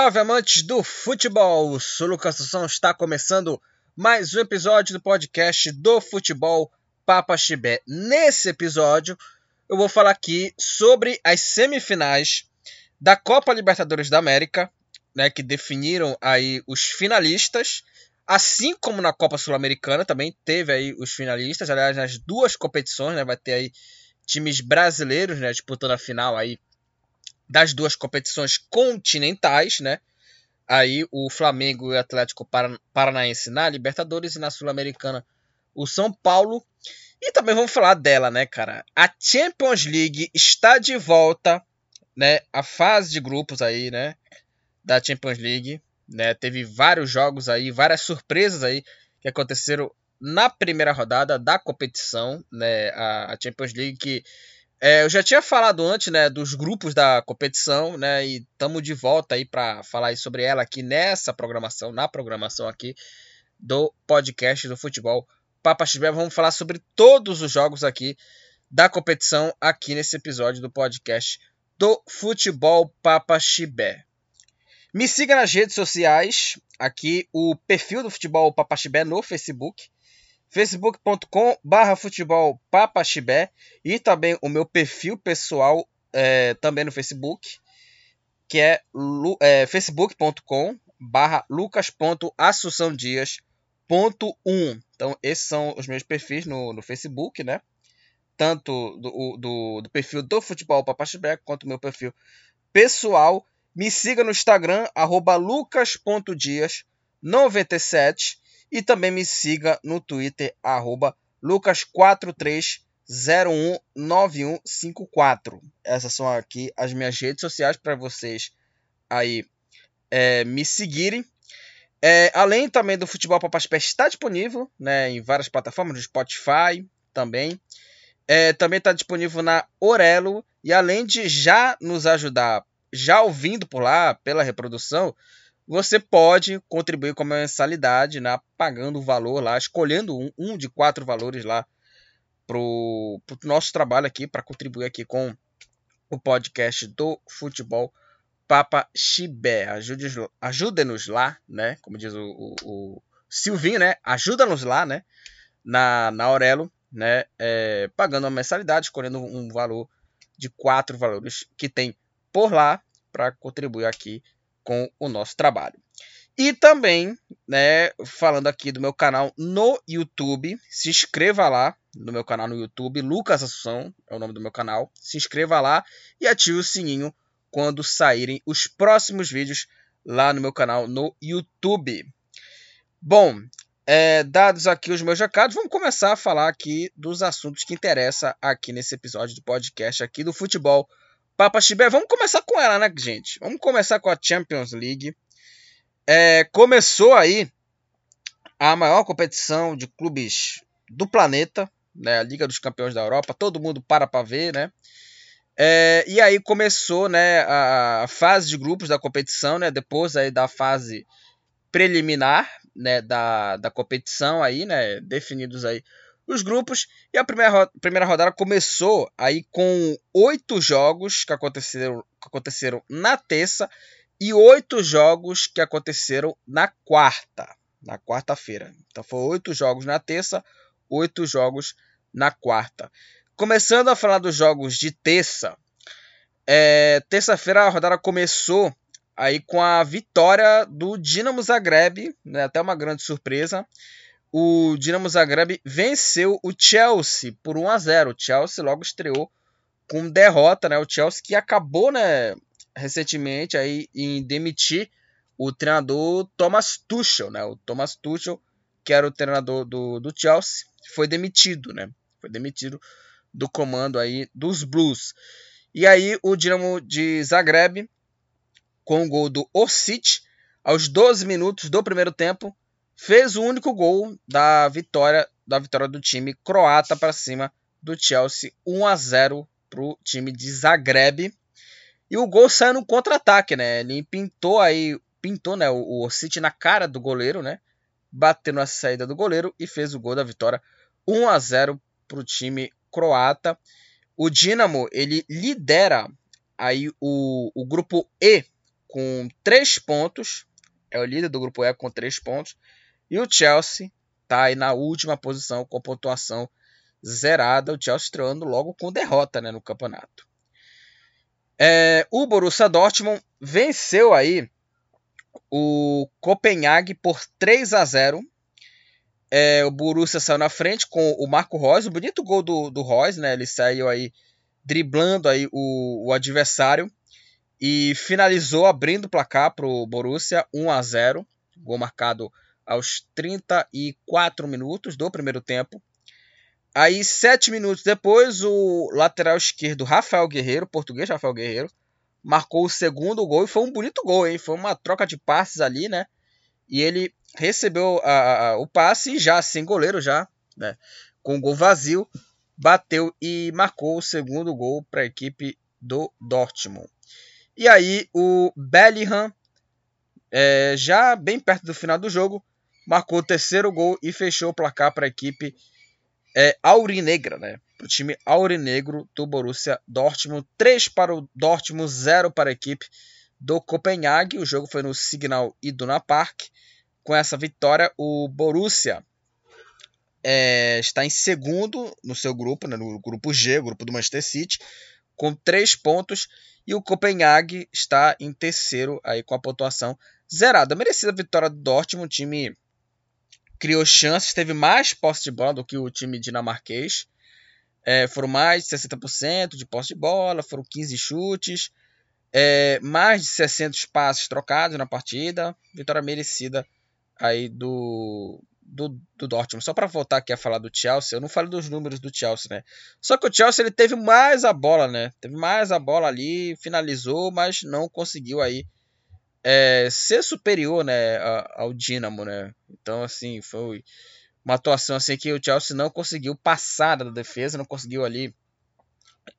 Salve amantes do futebol! Sou Lucas Assunção, está começando mais um episódio do podcast do futebol Papa Chibé. Nesse episódio, eu vou falar aqui sobre as semifinais da Copa Libertadores da América, né, que definiram aí os finalistas, assim como na Copa Sul-Americana também teve aí os finalistas, aliás, nas duas competições, né, vai ter aí times brasileiros, né, disputando a final aí das duas competições continentais, né? Aí o Flamengo e o Atlético Paranaense na Libertadores e na Sul-Americana o São Paulo. E também vamos falar dela, né, cara? A Champions League está de volta, né? A fase de grupos aí, né? Da Champions League, né? Teve vários jogos aí, várias surpresas aí que aconteceram na primeira rodada da competição, né? A, Champions League que é, eu já tinha falado antes, né, dos grupos da competição, né, e estamos de volta aí para falar sobre ela aqui nessa programação, na programação aqui do podcast do futebol Papa Chibé. Vamos falar sobre todos os jogos aqui da competição aqui nesse episódio do podcast do futebol Papa Chibé. Me siga nas redes sociais, aqui o perfil do futebol Papa Chibé no Facebook facebook.com barra futebol papaxibé e também o meu perfil pessoal é, também no Facebook, que é, é facebook.com barra lucas.assunçãodias.1. Então, esses são os meus perfis no, no Facebook, né? Tanto do, do, do perfil do Futebol Papaxibé quanto o meu perfil pessoal. Me siga no Instagram, arroba lucas.dias97 e também me siga no Twitter, lucas43019154. Essas são aqui as minhas redes sociais para vocês aí é, me seguirem. É, além também do Futebol Papaspé está disponível né, em várias plataformas, no Spotify também. É, também está disponível na Orelo. E além de já nos ajudar, já ouvindo por lá, pela reprodução, você pode contribuir com a mensalidade, né, pagando o valor lá, escolhendo um, um de quatro valores lá para o nosso trabalho aqui, para contribuir aqui com o podcast do futebol Papa Chibé. Ajude-nos lá, né? Como diz o, o, o Silvinho, né? Ajuda-nos lá, né? Na, na Aurelo, né? É, pagando uma mensalidade, escolhendo um valor de quatro valores que tem por lá para contribuir aqui com o nosso trabalho. E também, né, falando aqui do meu canal no YouTube, se inscreva lá no meu canal no YouTube, Lucas Assunção é o nome do meu canal. Se inscreva lá e ative o sininho quando saírem os próximos vídeos lá no meu canal no YouTube. Bom, é, dados aqui os meus recados, vamos começar a falar aqui dos assuntos que interessam aqui nesse episódio do podcast aqui do futebol Papa Chibé, vamos começar com ela, né, gente? Vamos começar com a Champions League. É, começou aí a maior competição de clubes do planeta, né? A Liga dos Campeões da Europa. Todo mundo para para ver, né? É, e aí começou, né, a, fase de grupos da competição, né? Depois aí da fase preliminar, né, da, da competição aí, né? Definidos aí os grupos. E a primeira, primeira rodada começou aí com oito jogos que aconteceram, que aconteceram na terça e oito jogos que aconteceram na quarta. Na quarta-feira. Então foram oito jogos na terça, oito jogos na quarta. Começando a falar dos jogos de terça. É, Terça-feira a rodada começou aí com a vitória do Dinamo Zagreb, né, até uma grande surpresa o Dinamo Zagreb venceu o Chelsea por 1 a 0. O Chelsea logo estreou com derrota, né? O Chelsea que acabou, né, recentemente aí em demitir o treinador Thomas Tuchel, né? O Thomas Tuchel, que era o treinador do, do Chelsea, foi demitido, né? Foi demitido do comando aí dos Blues. E aí o Dinamo de Zagreb com o gol do Osic aos 12 minutos do primeiro tempo fez o único gol da vitória da vitória do time croata para cima do Chelsea, 1 a 0 para o time de Zagreb. E o gol saiu no contra-ataque, né? Ele pintou aí, pintou, né, o, o City na cara do goleiro, né? Bateu na saída do goleiro e fez o gol da vitória, 1 a 0 para o time croata. O Dinamo, ele lidera aí o, o grupo E com 3 pontos. É o líder do grupo E com 3 pontos. E o Chelsea está aí na última posição com pontuação zerada. O Chelsea estreando logo com derrota né, no campeonato. É, o Borussia Dortmund venceu aí o Copenhague por 3 a 0. É, o Borussia saiu na frente com o Marco Reus, o bonito gol do, do Reus, né? Ele saiu aí driblando aí o, o adversário e finalizou abrindo o placar para o Borussia 1 a 0. Gol marcado aos 34 minutos do primeiro tempo. Aí, sete minutos depois, o lateral esquerdo Rafael Guerreiro, português Rafael Guerreiro, marcou o segundo gol e foi um bonito gol, hein? Foi uma troca de passes ali, né? E ele recebeu a, a, o passe já sem goleiro já, né? Com o gol vazio, bateu e marcou o segundo gol para a equipe do Dortmund. E aí o Bellingham, é, já bem perto do final do jogo, marcou o terceiro gol e fechou o placar para a equipe é, aurinegra, né? Para o time aurinegro do Borussia Dortmund. 3 para o Dortmund, 0 para a equipe do Copenhague. O jogo foi no Signal Iduna Park. Com essa vitória, o Borussia é, está em segundo no seu grupo, né, no grupo G, grupo do Manchester City, com 3 pontos. E o Copenhague está em terceiro aí com a pontuação zerada. Merecida vitória do Dortmund, time criou chances, teve mais posse de bola do que o time dinamarquês. É, foram mais de 60% de posse de bola, foram 15 chutes, é, mais de 600 passes trocados na partida. Vitória merecida aí do, do, do Dortmund. Só para voltar aqui a falar do Chelsea, eu não falei dos números do Chelsea, né? Só que o Chelsea ele teve mais a bola, né? Teve mais a bola ali, finalizou, mas não conseguiu aí é, ser superior né, ao Dinamo, né? Então, assim, foi uma atuação assim que o Chelsea não conseguiu passar da defesa, não conseguiu ali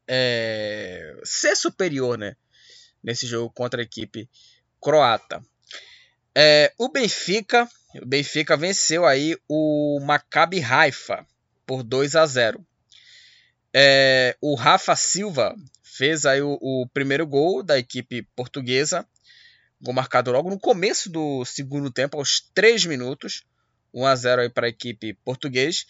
é, ser superior, né? Nesse jogo contra a equipe croata. É, o Benfica, o Benfica venceu aí o Maccabi Haifa por 2 a 0. É, o Rafa Silva fez aí o, o primeiro gol da equipe portuguesa Gol marcado logo no começo do segundo tempo, aos 3 minutos. 1 a 0 aí para a equipe português.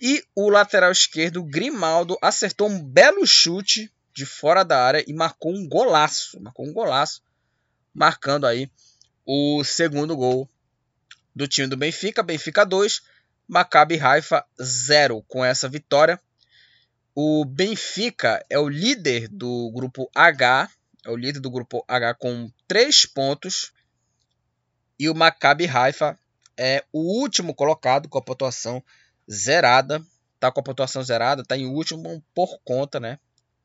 E o lateral esquerdo, Grimaldo, acertou um belo chute de fora da área e marcou um golaço. Marcou um golaço, marcando aí o segundo gol do time do Benfica. Benfica 2, Maccabi Haifa 0. Com essa vitória, o Benfica é o líder do grupo H é o líder do grupo H com 3 pontos. E o Maccabi Haifa é o último colocado com a pontuação zerada. Tá com a pontuação zerada, tá em último por conta, né?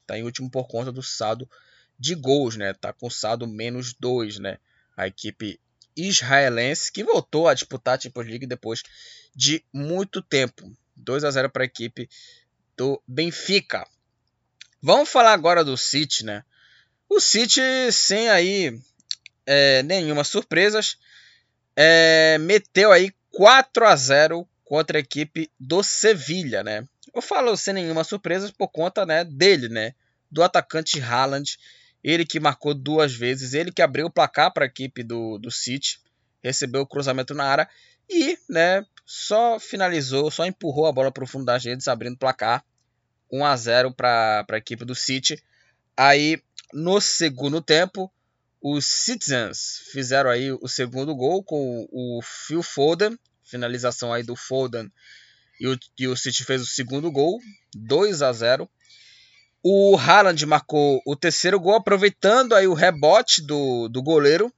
Tá em último por conta do saldo de gols, né? Tá com saldo menos 2, né? A equipe israelense que voltou a disputar a Champions League depois de muito tempo. 2 a 0 para a equipe do Benfica. Vamos falar agora do City, né? O City, sem aí é, nenhuma surpresas, é, meteu aí 4 a 0 contra a equipe do Sevilha, né? Eu falo sem nenhuma surpresa por conta né, dele, né? Do atacante Haaland, ele que marcou duas vezes, ele que abriu o placar para a equipe do, do City, recebeu o cruzamento na área e, né, só finalizou, só empurrou a bola para o fundo das redes, abrindo o placar 1 a 0 para a equipe do City. Aí no segundo tempo, os Citizens fizeram aí o segundo gol com o Phil Foden, finalização aí do Foden, e o, e o City fez o segundo gol, 2 a 0. O Haaland marcou o terceiro gol, aproveitando aí o rebote do, do goleiro,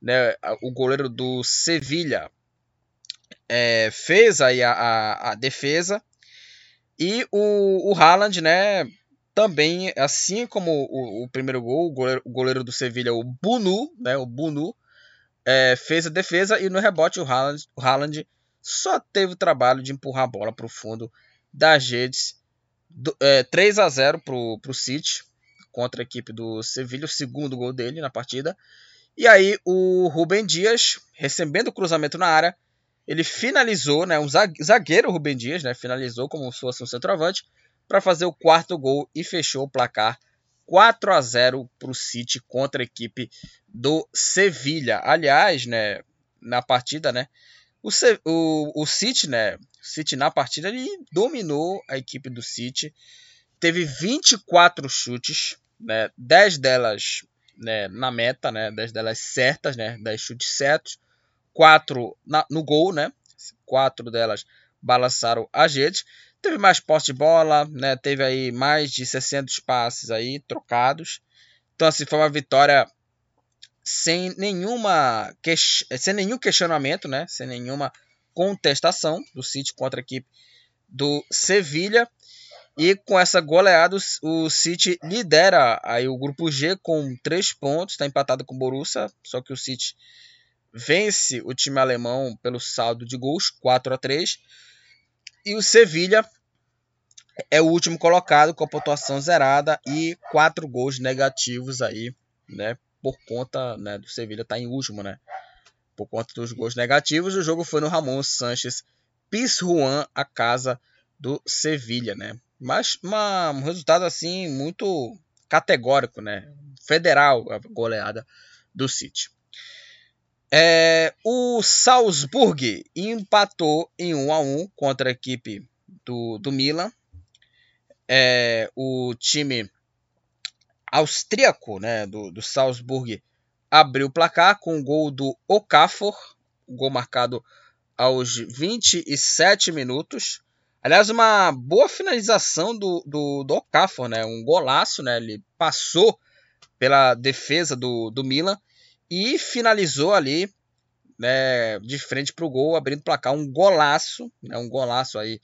né, o goleiro do Sevilha é, fez aí a, a, a, defesa e o, o Haaland, né, também, assim como o, o primeiro gol, o goleiro, o goleiro, do Sevilha, o Bunu, né, o Bunu, é, fez a defesa e no rebote o Haaland, o Haaland só teve o trabalho de empurrar a bola para o fundo das redes. É, 3 a 0 para o City contra a equipe do Sevilha, o segundo gol dele na partida. E aí o Rubem Dias, recebendo o cruzamento na área, ele finalizou, né, um zagueiro Rubem Dias, né, finalizou como se fosse um centroavante, para fazer o quarto gol e fechou o placar 4 a 0 para o City contra a equipe do Sevilha. Aliás, né, na partida, né, o, o, o City, né, City na partida ele dominou a equipe do City. Teve 24 chutes, né, 10 delas né, na meta, né, 10 delas certas, né, 10 chutes certos, 4 na, no gol, né, 4 delas balançaram a gente. Teve mais posse de bola, né? Teve aí mais de 600 passes aí trocados. Então assim foi uma vitória sem nenhuma sem nenhum questionamento, né? Sem nenhuma contestação do City contra a equipe do Sevilha. E com essa goleada, o City lidera aí o grupo G com 3 pontos, está empatado com o Borussia, só que o City vence o time alemão pelo saldo de gols, 4 a 3. E o Sevilha é o último colocado com a pontuação zerada e quatro gols negativos aí, né? Por conta né, do Sevilha estar tá em último, né? Por conta dos gols negativos, o jogo foi no Ramon Sanches Pizjuan, a casa do Sevilha, né? Mas uma, um resultado assim muito categórico, né? Federal a goleada do City. É, o Salzburg empatou em 1 a 1 contra a equipe do, do Milan. É, o time austríaco né, do, do Salzburg abriu o placar com o gol do Okafor, gol marcado aos 27 minutos. Aliás, uma boa finalização do, do, do Okafor, né? um golaço, né? ele passou pela defesa do, do Milan e finalizou ali né, de frente para o gol, abrindo o placar. Um golaço, né, um golaço aí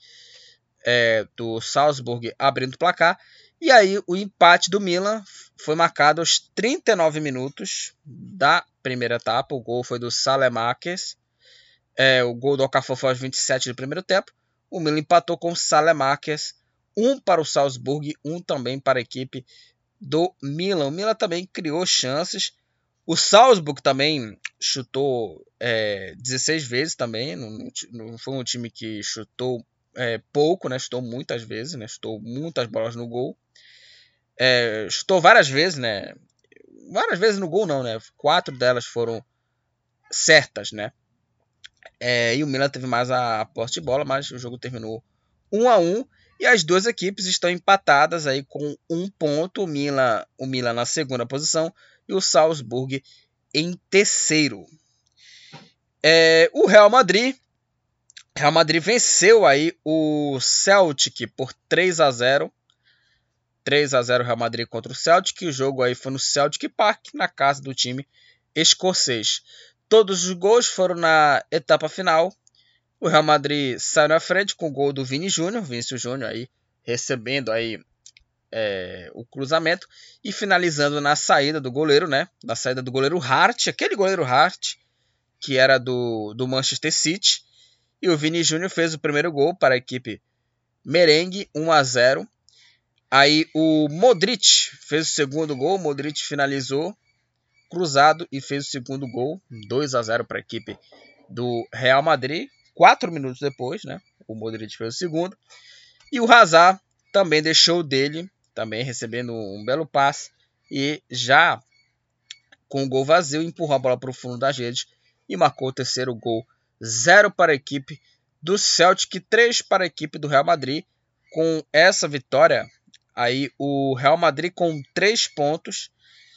é, do Salzburg abrindo o placar. E aí o empate do Milan foi marcado aos 39 minutos da primeira etapa. O gol foi do Salemakers. É, o gol do Okafor foi aos 27 do primeiro tempo. O Milan empatou com o Salemakers. Um para o Salzburg, um também para a equipe do Milan. O Milan também criou chances. O Salzburg também chutou é, 16 vezes também. Não, não, foi um time que chutou é, pouco, né? Chutou muitas vezes, né? Chutou muitas bolas no gol. É, chutou várias vezes, né? Várias vezes no gol não, né? Quatro delas foram certas, né? É, e o Milan teve mais a, posse de bola, mas o jogo terminou 1 a 1 e as duas equipes estão empatadas aí com um ponto. O Milan, o Milan na segunda posição e o Salzburg em terceiro. É, o Real Madrid Real Madrid venceu aí o Celtic por 3 a 0. 3 a 0 Real Madrid contra o Celtic. O jogo aí foi no Celtic Park, na casa do time escocês. Todos os gols foram na etapa final. O Real Madrid saiu na frente com o gol do Vini Júnior, Vinícius Júnior aí recebendo aí é, o cruzamento e finalizando na saída do goleiro, né? Na saída do goleiro Hart, aquele goleiro Hart que era do, do Manchester City. E o Vini Júnior fez o primeiro gol para a equipe merengue, 1 a 0. Aí o Modric fez o segundo gol, o Modric finalizou cruzado e fez o segundo gol, 2 a 0 para a equipe do Real Madrid. Quatro minutos depois, né? O Modric fez o segundo. E o Hazard também deixou dele também recebendo um belo passe e já com o gol vazio empurrou a bola para o fundo das redes e marcou o terceiro gol. 0 para a equipe do Celtic, 3 para a equipe do Real Madrid. Com essa vitória, aí o Real Madrid com 3 pontos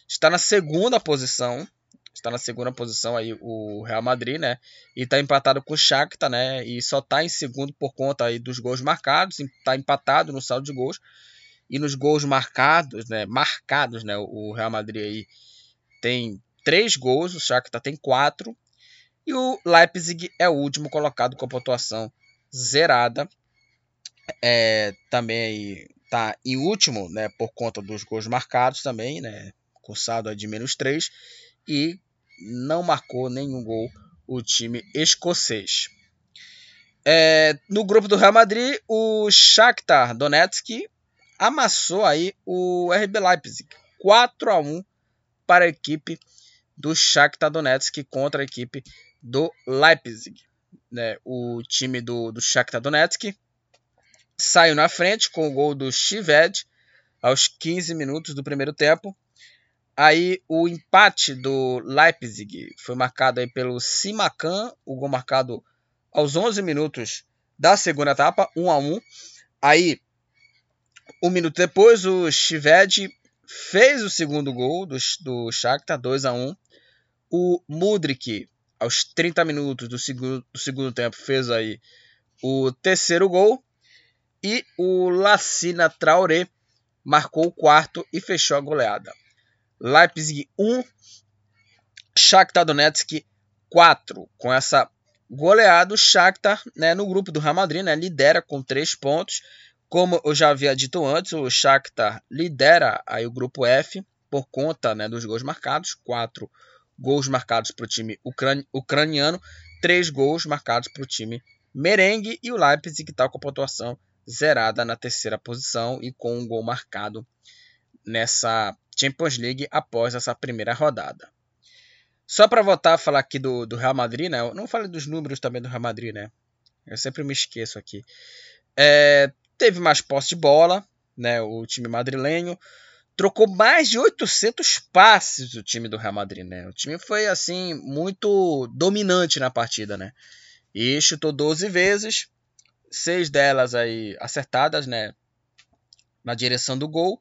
está na segunda posição. Está na segunda posição aí o Real Madrid, né? E está empatado com o Shakhtar, né? E só está em segundo por conta aí dos gols marcados. Está empatado no saldo de gols. E nos gols marcados, né? Marcados, né? O Real Madrid aí tem três gols, o Shakhtar tem quatro. E o Leipzig é o último colocado com a pontuação zerada. É, também aí tá em último, né? Por conta dos gols marcados também, né? Com saldo de menos 3. E não marcou nenhum gol o time escocês. É, no grupo do Real Madrid, o Shakhtar Donetsk amassou aí o RB Leipzig 4 a 1 para a equipe do Shakhtar Donetsk contra a equipe do Leipzig. Né? O time do, do Shakhtar Donetsk saiu na frente com o gol do Chived aos 15 minutos do primeiro tempo. Aí o empate do Leipzig foi marcado aí pelo Simacan, o gol marcado aos 11 minutos da segunda etapa, 1 a 1. Aí um minuto depois o Shived fez o segundo gol do, do Shakhtar, 2 a 1. O Mudrik aos 30 minutos do segundo, do segundo tempo fez aí o terceiro gol e o Lassina Traoré marcou o quarto e fechou a goleada. Leipzig 1, Shakhtar Donetsk 4. Com essa goleada, o Shakhtar né, no grupo do Real Madrid né, lidera com 3 pontos. Como eu já havia dito antes, o Shakhtar lidera aí o grupo F por conta né, dos gols marcados. 4 gols marcados para o time ucran ucraniano, 3 gols marcados para o time merengue e o Leipzig que está com a pontuação zerada na terceira posição e com um gol marcado nessa Champions League após essa primeira rodada. Só para voltar a falar aqui do, do Real Madrid, né? Eu não falei dos números também do Real Madrid, né? Eu sempre me esqueço aqui. É, teve mais posse de bola, né? O time madrilenho trocou mais de 800 passes o time do Real Madrid, né? O time foi assim muito dominante na partida, né? E chutou 12 vezes, seis delas aí acertadas, né? Na direção do gol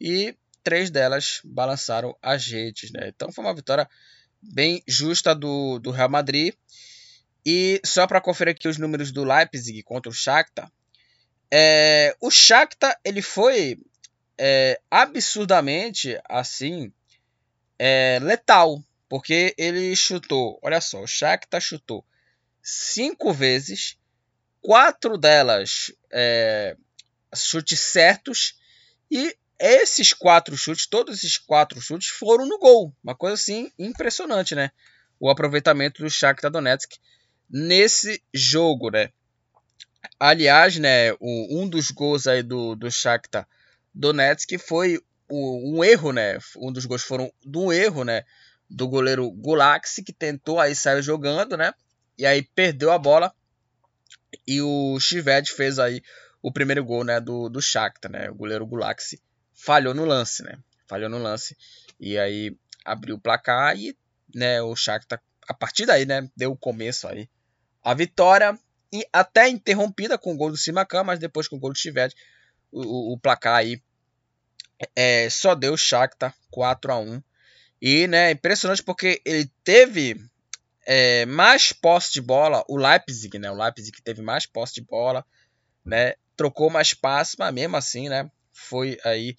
e três delas balançaram as redes. Né? Então foi uma vitória bem justa do, do Real Madrid. E só para conferir aqui os números do Leipzig contra o Shakhtar, é, o Shakhtar ele foi é, absurdamente assim é, letal, porque ele chutou, olha só, o Shakhtar chutou cinco vezes, quatro delas é, chutes certos e esses quatro chutes, todos esses quatro chutes foram no gol. Uma coisa assim impressionante, né? O aproveitamento do Shakhtar Donetsk nesse jogo, né? Aliás, né, um dos gols aí do, do Shakhtar Donetsk foi um erro, né? Um dos gols foram do erro, né? Do goleiro Gulaxi, que tentou aí sair jogando, né? E aí perdeu a bola. E o Chived fez aí o primeiro gol, né? Do, do Shakhtar, né? O goleiro Gulaxi falhou no lance, né? Falhou no lance. E aí abriu o placar e né, o Shakhtar, a partir daí, né, deu o começo aí. A vitória e até interrompida com o gol do Simacan, mas depois com o gol do Chivete, o, o, placar aí é, só deu Shakhtar 4 a 1 E, né, impressionante porque ele teve é, mais posse de bola, o Leipzig, né, o Leipzig teve mais posse de bola, né, trocou mais passes, mas mesmo assim, né, foi aí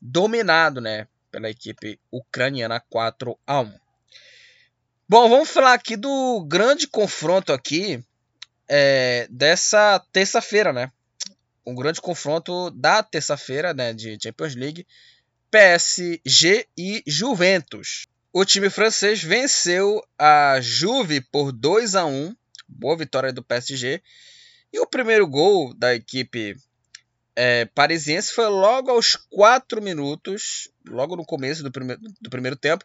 dominado, né, pela equipe ucraniana 4 a 1. Bom, vamos falar aqui do grande confronto aqui é, dessa terça-feira, né? Um grande confronto da terça-feira, né, de Champions League, PSG e Juventus. O time francês venceu a Juve por 2 a 1, boa vitória do PSG. E o primeiro gol da equipe é, parisiense foi logo aos 4 minutos, logo no começo do primeiro, do primeiro tempo,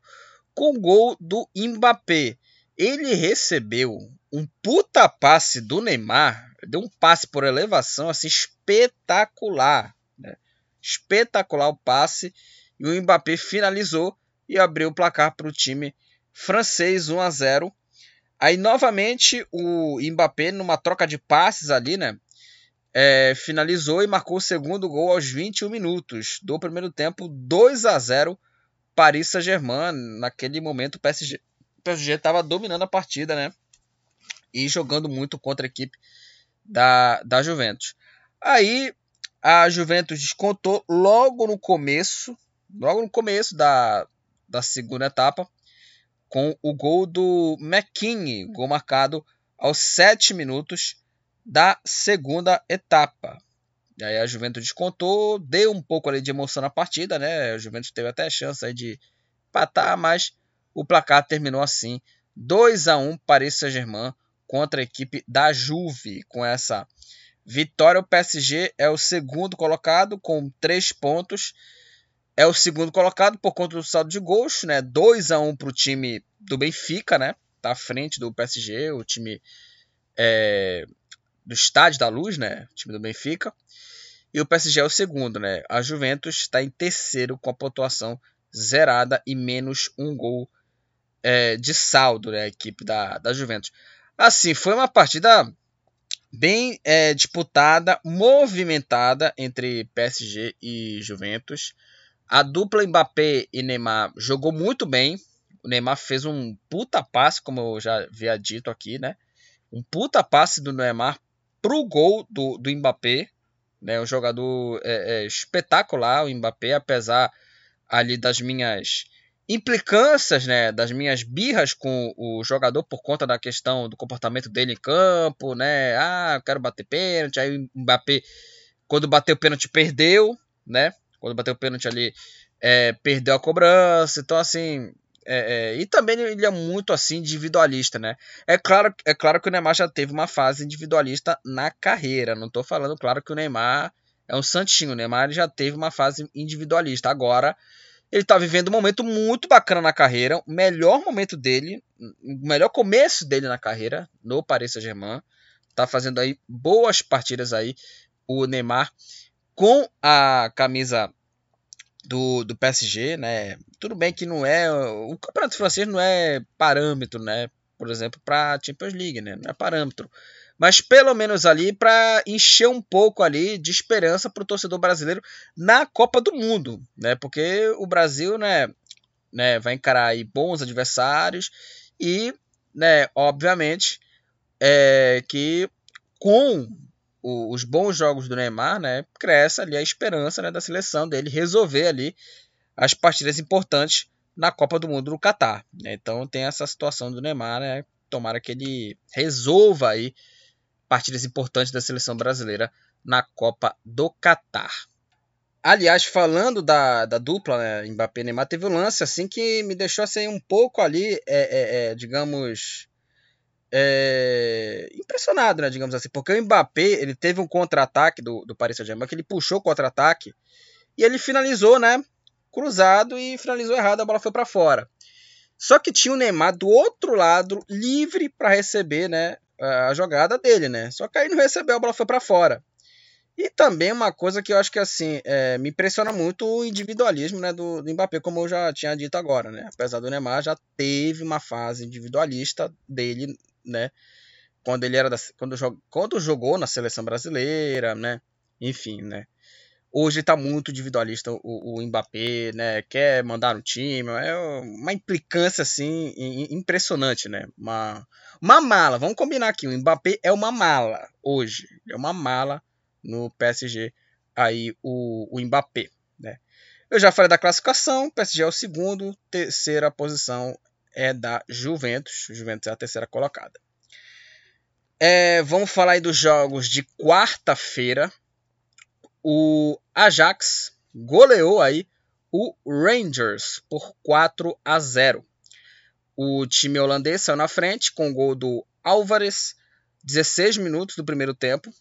com o gol do Mbappé. Ele recebeu um puta passe do Neymar, deu um passe por elevação assim espetacular, né? espetacular o passe e o Mbappé finalizou e abriu o placar para o time francês 1 a 0. Aí novamente o Mbappé numa troca de passes ali, né? é, finalizou e marcou o segundo gol aos 21 minutos do primeiro tempo, 2 a 0 Paris Saint-Germain. Naquele momento o PSG estava dominando a partida, né? E jogando muito contra a equipe da, da Juventus. Aí a Juventus descontou logo no começo, logo no começo da, da segunda etapa, com o gol do McKinney, gol marcado aos 7 minutos da segunda etapa. E aí a Juventus descontou, deu um pouco ali de emoção na partida, né? A Juventus teve até a chance de empatar, mas o placar terminou assim: 2 a 1 Paris Saint-Germain contra a equipe da Juve. Com essa vitória, o PSG é o segundo colocado com 3 pontos. É o segundo colocado por conta do saldo de gols, né? 2 a 1 para o time do Benfica, né? Tá à frente do PSG, o time é, do Estádio da Luz, né? O time do Benfica. e o PSG é o segundo, né? A Juventus está em terceiro com a pontuação zerada e menos um gol é, de saldo, né? A equipe da, da Juventus. Assim, foi uma partida bem é, disputada, movimentada entre PSG e Juventus. A dupla Mbappé e Neymar jogou muito bem. O Neymar fez um puta passe, como eu já havia dito aqui, né? Um puta passe do Neymar pro gol do, do Mbappé. Né? Um jogador é, é, espetacular, o Mbappé, apesar ali das minhas implicâncias, né, das minhas birras com o jogador por conta da questão do comportamento dele em campo, né? Ah, eu quero bater pênalti, aí o Mbappé quando bateu o pênalti perdeu, né? Quando bateu o pênalti ali é, perdeu a cobrança, então assim, é, é, e também ele é muito assim individualista, né? É claro, é claro que o Neymar já teve uma fase individualista na carreira. Não estou falando, claro, que o Neymar é um santinho. O Neymar já teve uma fase individualista. Agora ele está vivendo um momento muito bacana na carreira, o melhor momento dele, o melhor começo dele na carreira no Paris Saint-Germain. Está fazendo aí boas partidas aí o Neymar com a camisa do, do PSG, né? Tudo bem que não é o campeonato francês não é parâmetro, né? Por exemplo, para Champions League, né? Não é parâmetro mas pelo menos ali para encher um pouco ali de esperança para o torcedor brasileiro na Copa do Mundo, né? Porque o Brasil, né, né, vai encarar aí bons adversários e, né, obviamente, é que com o, os bons jogos do Neymar, né, cresce ali a esperança né, da seleção dele resolver ali as partidas importantes na Copa do Mundo no Catar. Né? Então tem essa situação do Neymar, né? Tomara que ele resolva aí partidas importantes da seleção brasileira na Copa do Catar. Aliás, falando da, da dupla, né, Mbappé e Neymar, teve um lance assim que me deixou assim, um pouco ali, é, é, é, digamos, é, impressionado, né, digamos assim, porque o Mbappé ele teve um contra-ataque do, do Paris Saint-Germain, que ele puxou o contra-ataque e ele finalizou, né, cruzado e finalizou errado, a bola foi para fora. Só que tinha o Neymar do outro lado, livre para receber, né, a jogada dele, né? Só que aí não recebeu, a bola foi para fora. E também uma coisa que eu acho que assim é, me impressiona muito o individualismo né, do, do Mbappé, como eu já tinha dito agora, né? Apesar do Neymar já teve uma fase individualista dele, né? Quando ele era da, quando, quando jogou na seleção brasileira, né? Enfim, né? Hoje está muito individualista o, o Mbappé, né? Quer mandar no time, é uma implicância assim impressionante, né? Uma, uma mala, vamos combinar aqui, o Mbappé é uma mala hoje, é uma mala no PSG aí o, o Mbappé, né? Eu já falei da classificação, o PSG é o segundo, terceira posição é da Juventus, Juventus é a terceira colocada. É, vamos falar aí dos jogos de quarta-feira, o Ajax goleou aí o Rangers por 4 a 0. O time holandês saiu na frente com o gol do Álvares, 16 minutos do primeiro tempo.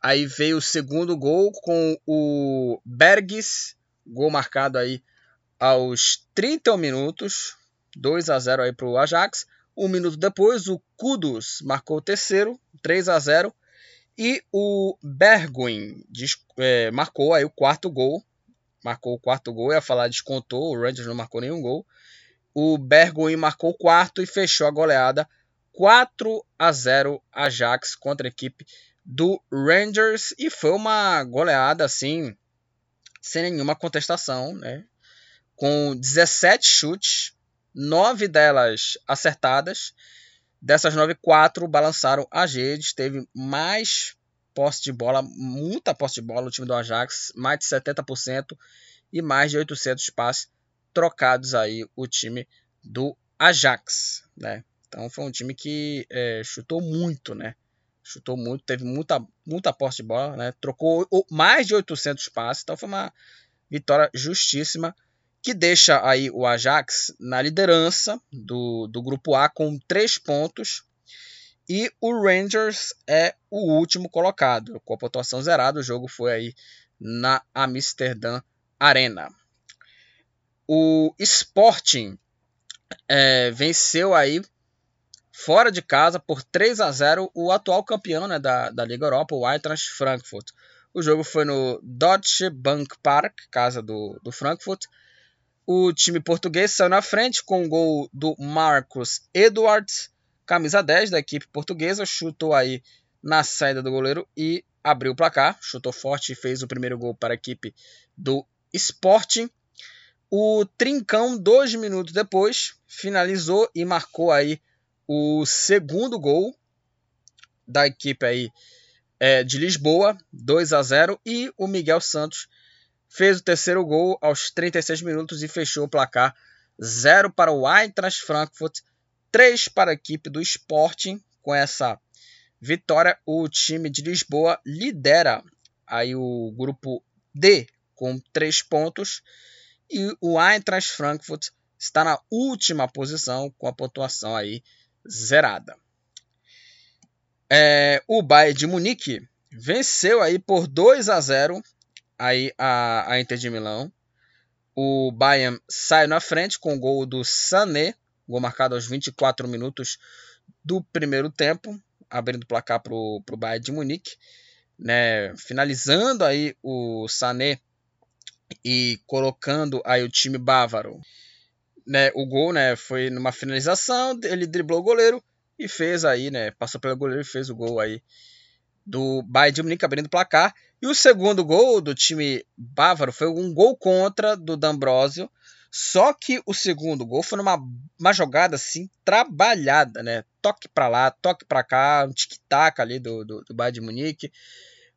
Aí veio o segundo gol com o Bergs, gol marcado aí aos 31 minutos, 2 a 0 aí para o Ajax. Um minuto depois, o Kudus marcou o terceiro, 3 a 0. E o Bergwijn é, marcou aí o quarto gol. Marcou o quarto gol, ia falar descontou, o Rangers não marcou nenhum gol. O Bergwijn marcou o quarto e fechou a goleada 4 a 0 Ajax contra a equipe do Rangers e foi uma goleada assim sem nenhuma contestação, né? Com 17 chutes, 9 delas acertadas Dessas nove, quatro balançaram as redes. Teve mais posse de bola, muita posse de bola o time do Ajax, mais de 70% e mais de 800 passes trocados aí o time do Ajax, né? Então foi um time que é, chutou muito, né? Chutou muito, teve muita, muita posse de bola, né? Trocou mais de 800 passes, então foi uma vitória justíssima que deixa aí o Ajax na liderança do, do grupo A com três pontos. E o Rangers é o último colocado, com a pontuação zerada. O jogo foi aí na Amsterdã Arena. O Sporting é, venceu aí fora de casa por 3 a 0 o atual campeão né, da, da Liga Europa, o Eintracht Frankfurt. O jogo foi no Deutsche Bank Park, casa do, do Frankfurt. O time português saiu na frente com o gol do Marcos Edwards, camisa 10 da equipe portuguesa, chutou aí na saída do goleiro e abriu o placar, chutou forte e fez o primeiro gol para a equipe do Sporting. O Trincão, dois minutos depois, finalizou e marcou aí o segundo gol da equipe aí é, de Lisboa, 2 a 0 e o Miguel Santos fez o terceiro gol aos 36 minutos e fechou o placar 0 para o Eintracht Frankfurt, 3 para a equipe do Sporting. Com essa vitória, o time de Lisboa lidera aí o grupo D com 3 pontos e o Eintracht Frankfurt está na última posição com a pontuação aí zerada. É, o Bayern de Munique venceu aí por 2 a 0 aí a, a Inter de Milão. O Bayern sai na frente com o gol do Sané, gol marcado aos 24 minutos do primeiro tempo, abrindo o placar para o Bayern de Munique. Né, finalizando aí o Sané e colocando aí o time bávaro. Né, o gol né, foi numa finalização, ele driblou o goleiro e fez aí, né, passou pelo goleiro e fez o gol aí do Bayern de Munique abrindo o placar. E o segundo gol do time bávaro foi um gol contra do D'Ambrosio. Só que o segundo gol foi numa uma jogada assim trabalhada, né? Toque para lá, toque para cá, um tic-tac ali do, do, do Bayern de Munique.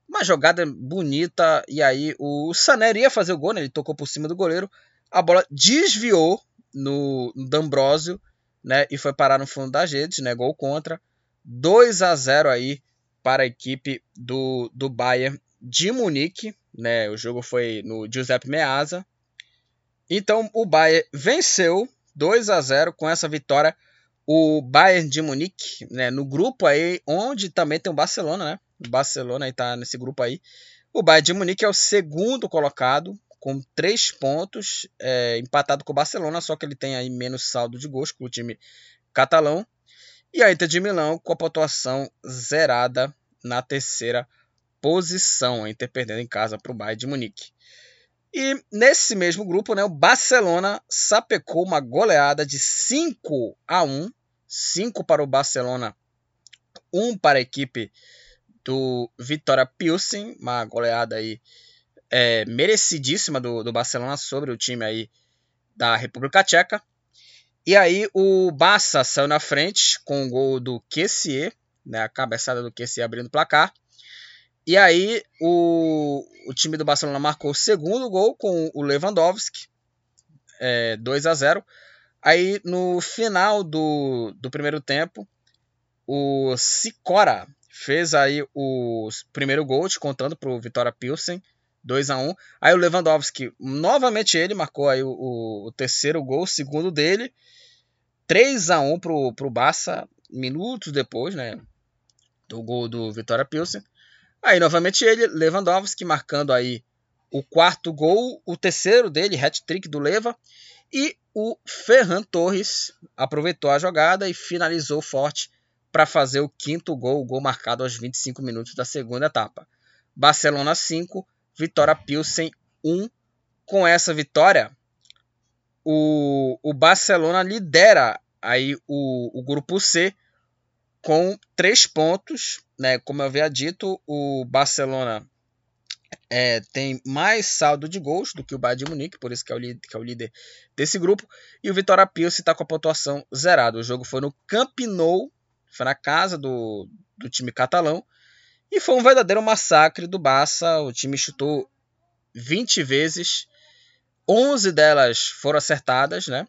Uma jogada bonita, e aí o Sané ia fazer o gol, né? ele tocou por cima do goleiro, a bola desviou no, no D'Ambrosio, né? E foi parar no fundo das redes, né? Gol contra. 2 a 0 aí para a equipe do, do Bayern de Munique, né? O jogo foi no Giuseppe Meazza. Então o Bayern venceu 2 a 0 com essa vitória. O Bayern de Munique, né, no grupo aí, onde também tem o Barcelona, né? O Barcelona está nesse grupo aí. O Bayern de Munique é o segundo colocado, com três pontos, é, empatado com o Barcelona, só que ele tem aí menos saldo de gols que o time catalão. E a Inter de Milão com a pontuação zerada na terceira posição, a Inter perdendo em casa para o Bayern de Munique. E nesse mesmo grupo, né, o Barcelona sapecou uma goleada de 5 a 1, 5 para o Barcelona, 1 para a equipe do Vitória Pilsen, uma goleada aí é, merecidíssima do, do Barcelona sobre o time aí da República Tcheca. E aí o Barça saiu na frente com o gol do Kessier, né, a cabeçada do Kessier abrindo o placar. E aí o, o time do Barcelona marcou o segundo gol com o Lewandowski, é, 2 a 0. Aí no final do, do primeiro tempo, o Sicora fez aí o primeiro gol, contando para o Vitória Pilsen, 2 a 1 Aí o Lewandowski, novamente ele, marcou aí o, o, o terceiro gol, o segundo dele, 3 a 1 pro, pro Barça, minutos depois, né, do gol do Vitória Pilsen. Aí novamente ele, Lewandowski, marcando aí o quarto gol, o terceiro dele, hat-trick do Leva, e o Ferran Torres aproveitou a jogada e finalizou forte para fazer o quinto gol, o gol marcado aos 25 minutos da segunda etapa. Barcelona 5, Vitória Pilsen 1. Com essa vitória, o, o Barcelona lidera aí o, o grupo C com três pontos, né? Como eu havia dito, o Barcelona é, tem mais saldo de gols do que o Bayern de Munique, por isso que é o, que é o líder desse grupo. E o Vitória Pilsen está com a pontuação zerada. O jogo foi no Camp Nou, foi na casa do, do time catalão. E foi um verdadeiro massacre do Barça. O time chutou 20 vezes. 11 delas foram acertadas, né?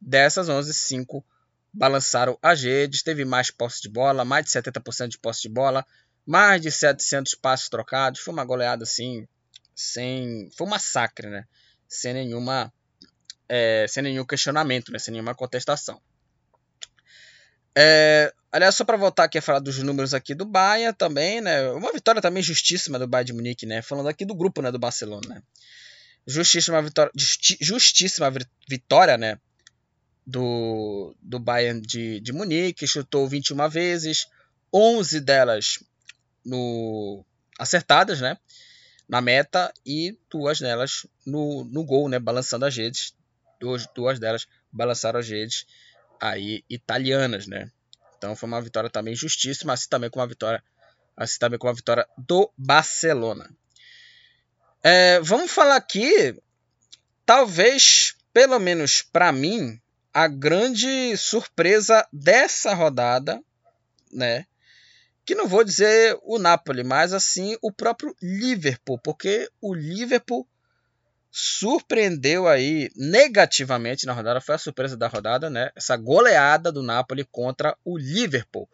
Dessas 11, 5 balançaram as redes. Teve mais posse de bola, mais de 70% de posse de bola, mais de 700 passos trocados. Foi uma goleada assim, sem. Foi um massacre, né? Sem nenhuma. É, sem nenhum questionamento, né? sem nenhuma contestação. É, aliás, só para voltar aqui a falar dos números aqui do Bahia também, né? Uma vitória também justíssima do Bayern de Munique, né? Falando aqui do grupo, né, do Barcelona, né? Justíssima vitória, justíssima vitória, né, do, do Bayern de, de Munique, chutou 21 vezes, 11 delas no acertadas, né? na meta e duas delas no, no gol, né? Balançando as redes. Duas, duas delas balançaram as redes aí italianas, né? Então foi uma vitória também justíssima, assim também com uma vitória, assim também com uma vitória do Barcelona. É, vamos falar aqui, talvez, pelo menos para mim, a grande surpresa dessa rodada, né? Que não vou dizer o Napoli, mas assim o próprio Liverpool, porque o Liverpool surpreendeu aí negativamente na rodada, foi a surpresa da rodada, né? Essa goleada do Napoli contra o Liverpool.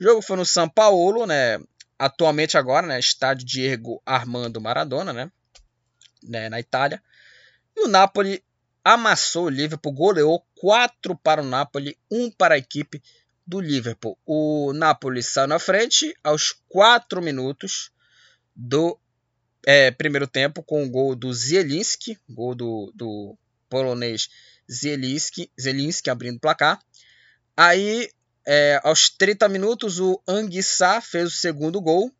O jogo foi no São Paulo, né? Atualmente agora, né? Estádio Diego Armando Maradona, né? né? Na Itália. E o Napoli amassou o Liverpool, goleou 4 para o Napoli, 1 para a equipe do Liverpool. O Napoli saiu na frente aos 4 minutos do é, primeiro tempo com o gol do Zielinski, gol do, do polonês Zielinski, Zielinski abrindo o placar. Aí, é, aos 30 minutos, o Anguissa fez o segundo gol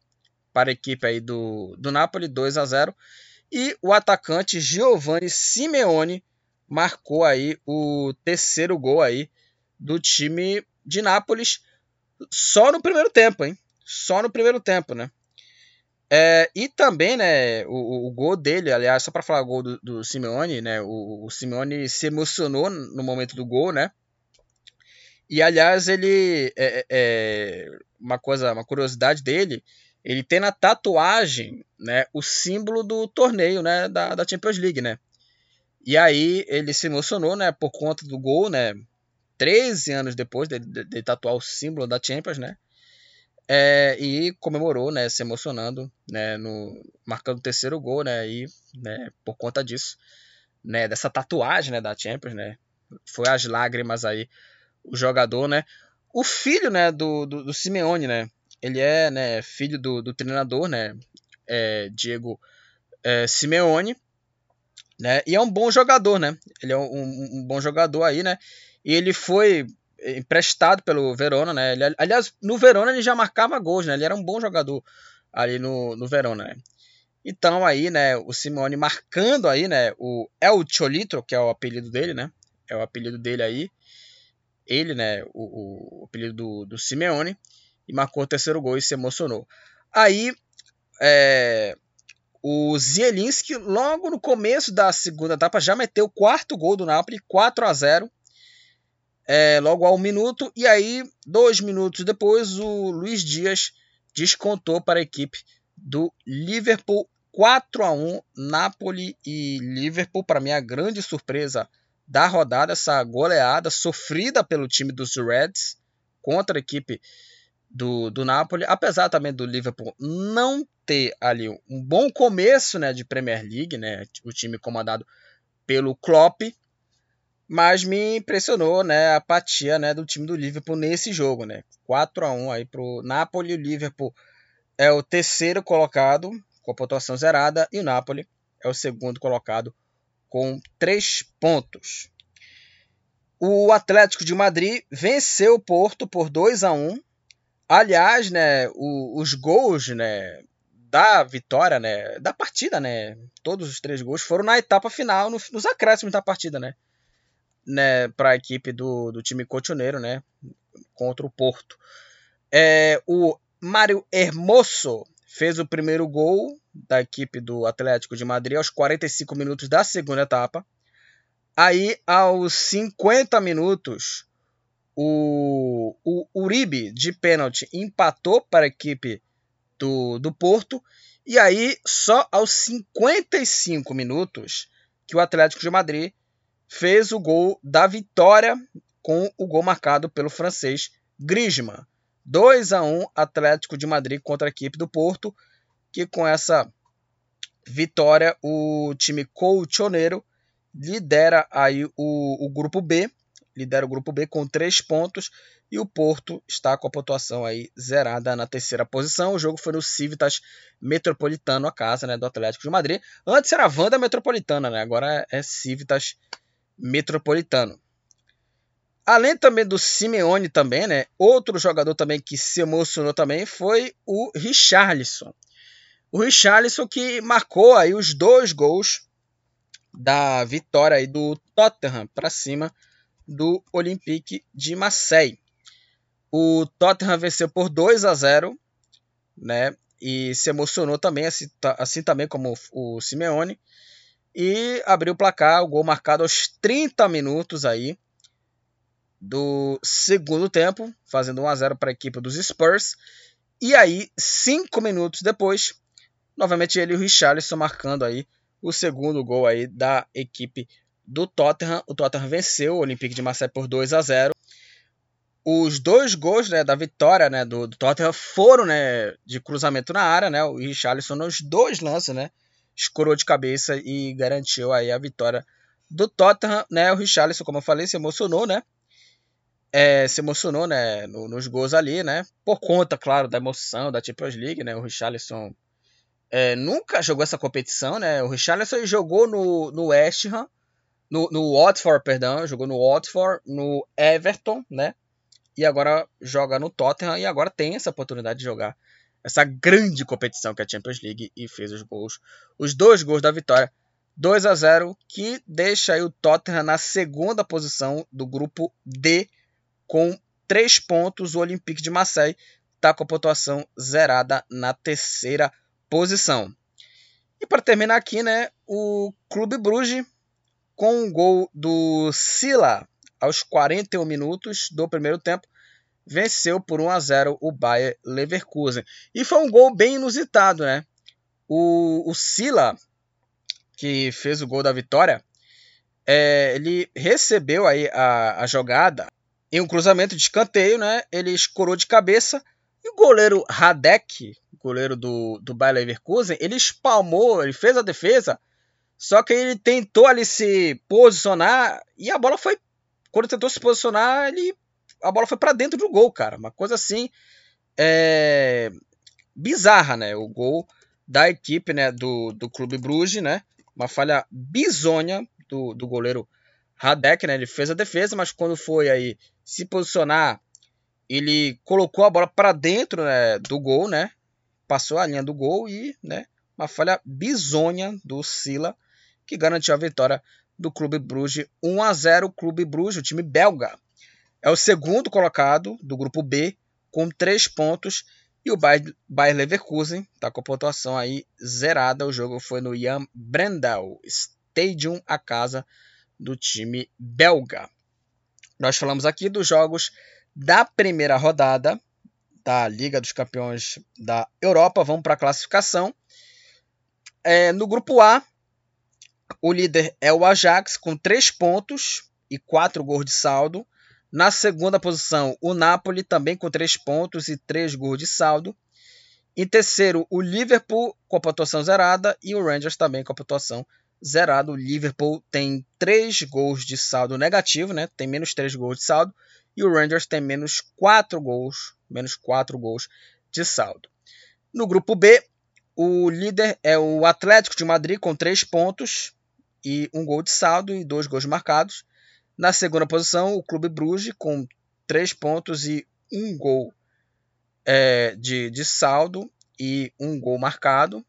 para a equipe aí do, do Napoli, 2 a 0. E o atacante Giovanni Simeone marcou aí o terceiro gol aí do time de Nápoles só no primeiro tempo, hein? Só no primeiro tempo, né? É, e também, né, o, o, gol dele, aliás, só para falar o gol do, do Simeone, né, o, o, Simeone se emocionou no momento do gol, né, e aliás, ele, é, é, é, uma coisa, uma curiosidade dele, ele tem na tatuagem, né, o símbolo do torneio, né, da, da Champions League, né, e aí ele se emocionou, né, por conta do gol, né, 13 anos depois de, de, de tatuar o símbolo da Champions, né, é, e comemorou, né, se emocionando, né, no, marcando o terceiro gol, né, e, né, por conta disso, né, dessa tatuagem, né, da Champions, né, foi as lágrimas aí, o jogador, né, o filho, né, do, do, do Simeone, né, ele é, né, filho do, do treinador, né, é, Diego é, Simeone, né, e é um bom jogador, né, ele é um, um bom jogador aí, né, e ele foi emprestado pelo Verona, né? Ele, aliás, no Verona ele já marcava gols, né? Ele era um bom jogador ali no, no Verona, né? Então aí, né, o Simone marcando aí, né, o El Cholitro, que é o apelido dele, né? É o apelido dele aí. Ele, né, o, o apelido do, do Simeone, e marcou o terceiro gol e se emocionou. Aí, é, o Zielinski, logo no começo da segunda etapa, já meteu o quarto gol do Napoli, 4 a 0 é, logo ao minuto. E aí, dois minutos depois, o Luiz Dias descontou para a equipe do Liverpool 4 a 1 Napoli e Liverpool, para mim, a grande surpresa da rodada, essa goleada sofrida pelo time dos Reds contra a equipe do, do Napoli, apesar também do Liverpool não ter ali um bom começo né, de Premier League, né, o time comandado pelo Klopp, mas me impressionou, né, a apatia, né, do time do Liverpool nesse jogo, né? 4 a 1 aí pro Napoli, o Liverpool é o terceiro colocado com a pontuação zerada e o Napoli é o segundo colocado com 3 pontos. O Atlético de Madrid venceu o Porto por 2 a 1. Aliás, né, o, os gols, né, da vitória, né, da partida, né, todos os três gols foram na etapa final, no, nos acréscimos da partida, né? Né, para a equipe do, do time cotoneiro, né, contra o Porto. É, o Mário Hermoso fez o primeiro gol da equipe do Atlético de Madrid aos 45 minutos da segunda etapa. Aí, aos 50 minutos, o, o Uribe, de pênalti, empatou para a equipe do, do Porto. E aí, só aos 55 minutos, que o Atlético de Madrid fez o gol da vitória com o gol marcado pelo francês Griezmann. 2 a 1 Atlético de Madrid contra a equipe do Porto, que com essa vitória o time colchoneiro lidera aí o, o grupo B, lidera o grupo B com três pontos e o Porto está com a pontuação aí zerada na terceira posição. O jogo foi no Civitas Metropolitano, a casa né, do Atlético de Madrid. Antes era a Wanda Metropolitana, né? agora é Civitas metropolitano. Além também do Simeone também, né? Outro jogador também que se emocionou também foi o Richarlison. O Richarlison que marcou aí os dois gols da vitória aí do Tottenham para cima do Olympique de Marseille. O Tottenham venceu por 2 a 0, né? E se emocionou também, assim, assim também como o Simeone. E abriu o placar, o gol marcado aos 30 minutos aí do segundo tempo, fazendo 1 a 0 para a equipe dos Spurs. E aí, cinco minutos depois, novamente ele e o Richarlison marcando aí o segundo gol aí da equipe do Tottenham. O Tottenham venceu o Olympique de Marseille por 2 a 0. Os dois gols né, da vitória né, do, do, Tottenham foram né, de cruzamento na área, né? O Richarlison nos dois lances, né? Escorou de cabeça e garantiu aí a vitória do Tottenham, né? O Richarlison, como eu falei, se emocionou, né? é, se emocionou né, no, nos gols ali, né? Por conta, claro, da emoção da Champions League, né? O Richarlison é, nunca jogou essa competição, né? O Richarlison jogou no, no West Ham, no, no Watford, perdão, jogou no Watford, no Everton, né? E agora joga no Tottenham e agora tem essa oportunidade de jogar essa grande competição que é a Champions League e fez os gols, os dois gols da vitória, 2 a 0, que deixa o Tottenham na segunda posição do grupo D com 3 pontos. O Olympique de Marseille está com a pontuação zerada na terceira posição. E para terminar aqui, né, o Clube Bruges com um gol do Sila aos 41 minutos do primeiro tempo venceu por 1 a 0 o Bayer Leverkusen. E foi um gol bem inusitado, né? O, o Sila, que fez o gol da vitória, é, ele recebeu aí a, a jogada em um cruzamento de escanteio, né? Ele escorou de cabeça e o goleiro Radek, goleiro do, do Bayer Leverkusen, ele espalmou, ele fez a defesa, só que ele tentou ali se posicionar e a bola foi. Quando tentou se posicionar, ele, a bola foi para dentro do gol, cara. Uma coisa assim. É, bizarra, né? O gol da equipe né, do, do Clube Bruges, né? Uma falha bizonha do, do goleiro Radek, né? Ele fez a defesa, mas quando foi aí se posicionar, ele colocou a bola para dentro né, do gol, né? Passou a linha do gol e, né? Uma falha bizonha do Sila que garantiu a vitória do Clube Bruges 1 a 0. O Clube Bruges, o time belga, é o segundo colocado do grupo B com três pontos e o Bayer Leverkusen está com a pontuação aí zerada. O jogo foi no Jan Brendel Stadium, a casa do time belga. Nós falamos aqui dos jogos da primeira rodada da Liga dos Campeões da Europa. Vamos para a classificação. É, no grupo A, o líder é o Ajax com 3 pontos e 4 gols de saldo. Na segunda posição, o Napoli também com 3 pontos e 3 gols de saldo. Em terceiro, o Liverpool com a pontuação zerada e o Rangers também com a pontuação zerado. O Liverpool tem 3 gols de saldo negativo, né? Tem menos 3 gols de saldo. E o Rangers tem menos 4 gols, menos 4 gols de saldo. No grupo B, o líder é o Atlético de Madrid com 3 pontos e 1 gol de saldo e 2 gols marcados. Na segunda posição, o Clube Bruges com 3 pontos e 1 gol é, de, de saldo e 1 gol marcado.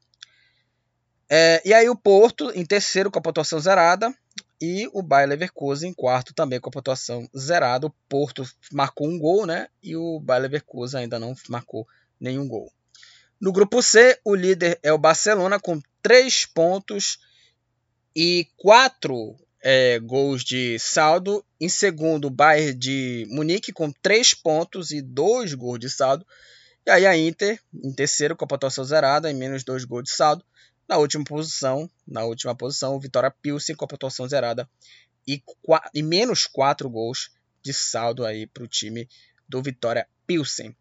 É, e aí o Porto em terceiro com a pontuação zerada e o Bayer Leverkusen em quarto também com a pontuação zerada. O Porto marcou um gol, né? E o Bayer Leverkusen ainda não marcou nenhum gol. No grupo C, o líder é o Barcelona com três pontos e quatro é, gols de saldo. Em segundo, o Bayern de Munique com três pontos e dois gols de saldo. E aí a Inter em terceiro com a pontuação zerada e menos dois gols de saldo. Na última posição, na última posição, o Vitória Pilsen com a pontuação zerada e, e menos 4 gols de saldo aí para o time do Vitória Pilsen.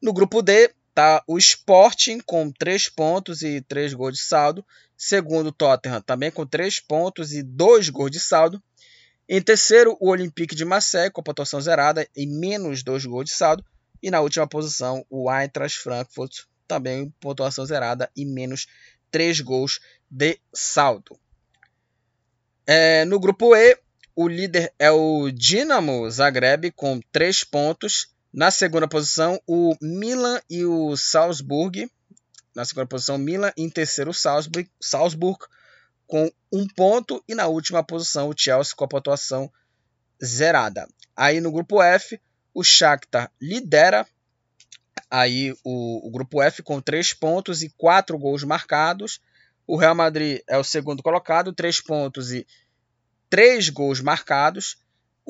No grupo D tá o Sporting com 3 pontos e 3 gols de saldo. Segundo, o Tottenham também com 3 pontos e 2 gols de saldo. Em terceiro, o Olympique de Marseille com a pontuação zerada e menos 2 gols de saldo. E na última posição, o Eintracht Frankfurt também pontuação zerada e menos 3 gols de saldo. É, no grupo E, o líder é o Dinamo Zagreb com 3 pontos. Na segunda posição, o Milan e o Salzburg. na segunda posição Milan, em terceiro Salzburg, Salzburg com um ponto e na última posição o Chelsea com a pontuação zerada. Aí no grupo F, o Shakhtar lidera aí o, o, grupo F com três pontos e quatro gols marcados. O Real Madrid é o segundo colocado, três pontos e três gols marcados.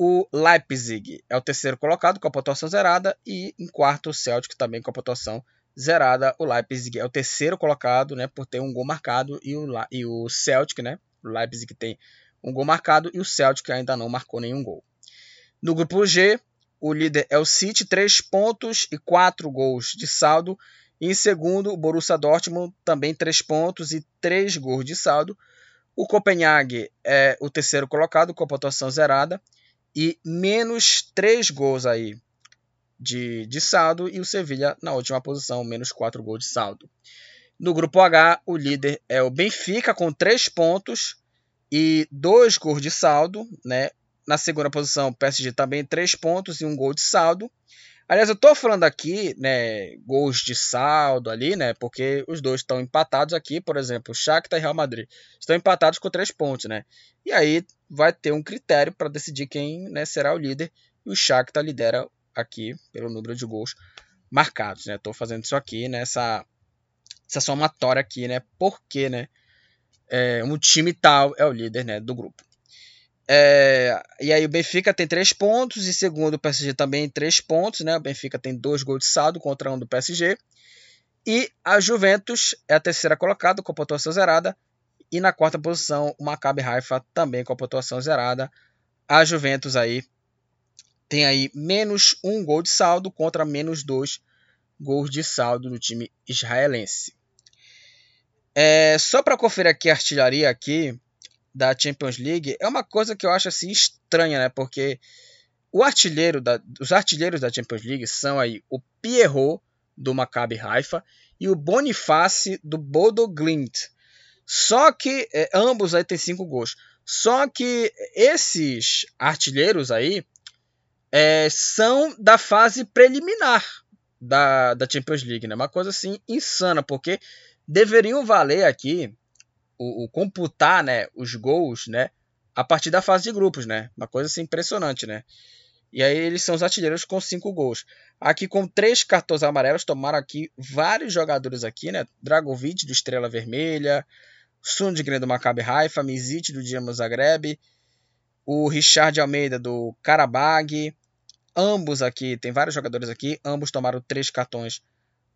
O Leipzig é o terceiro colocado com a pontuação zerada e em quarto o Celtic também com a pontuação zerada. O Leipzig é o terceiro colocado, né, por ter um gol marcado e o, e o Celtic, né, o Leipzig tem um gol marcado e o Celtic ainda não marcou nenhum gol. No grupo G, o líder é o City, três pontos e quatro gols de saldo. E em segundo, o Borussia Dortmund, também três pontos e três gols de saldo. O Copenhague é o terceiro colocado com a pontuação zerada e menos três gols aí de, de saldo. E o Sevilha na última posição, menos quatro gols de saldo. No grupo H, o líder é o Benfica com três pontos e dois gols de saldo, né? Na segunda posição, o PSG também três pontos e um gol de saldo. Aliás, eu estou falando aqui, né, gols de saldo ali, né, porque os dois estão empatados aqui, por exemplo, Shakhtar e Real Madrid estão empatados com três pontos, né? E aí vai ter um critério para decidir quem né, será o líder. E o Shakhtar lidera aqui pelo número de gols marcados, né? Estou fazendo isso aqui nessa essa somatória aqui, né? Porque, né? É, um time tal é o líder, né, do grupo. É, e aí o Benfica tem três pontos e segundo o PSG também três pontos, né? O Benfica tem dois gols de saldo contra um do PSG. E a Juventus é a terceira colocada com a pontuação zerada. E na quarta posição o Maccabi Haifa também com a pontuação zerada. A Juventus aí tem aí menos um gol de saldo contra menos dois gols de saldo do time israelense. É, só para conferir aqui a artilharia aqui, da Champions League é uma coisa que eu acho assim estranha, né? Porque o artilheiro da, os artilheiros da Champions League são aí o Pierrot do Maccabi Haifa e o Boniface do Bodo Glimt. Só que é, ambos aí têm cinco gols. Só que esses artilheiros aí é, são da fase preliminar da, da Champions League, né? Uma coisa assim insana, porque deveriam valer aqui o, o, computar né, os gols né, a partir da fase de grupos, né? Uma coisa assim impressionante, né? E aí eles são os artilheiros com cinco gols. Aqui com três cartões amarelos, tomaram aqui vários jogadores aqui, né? Dragovic do Estrela Vermelha, Sundgren do Maccabi Haifa, Mizit do Dinamo Zagreb, o Richard Almeida do Karabag. Ambos aqui, tem vários jogadores aqui, ambos tomaram três cartões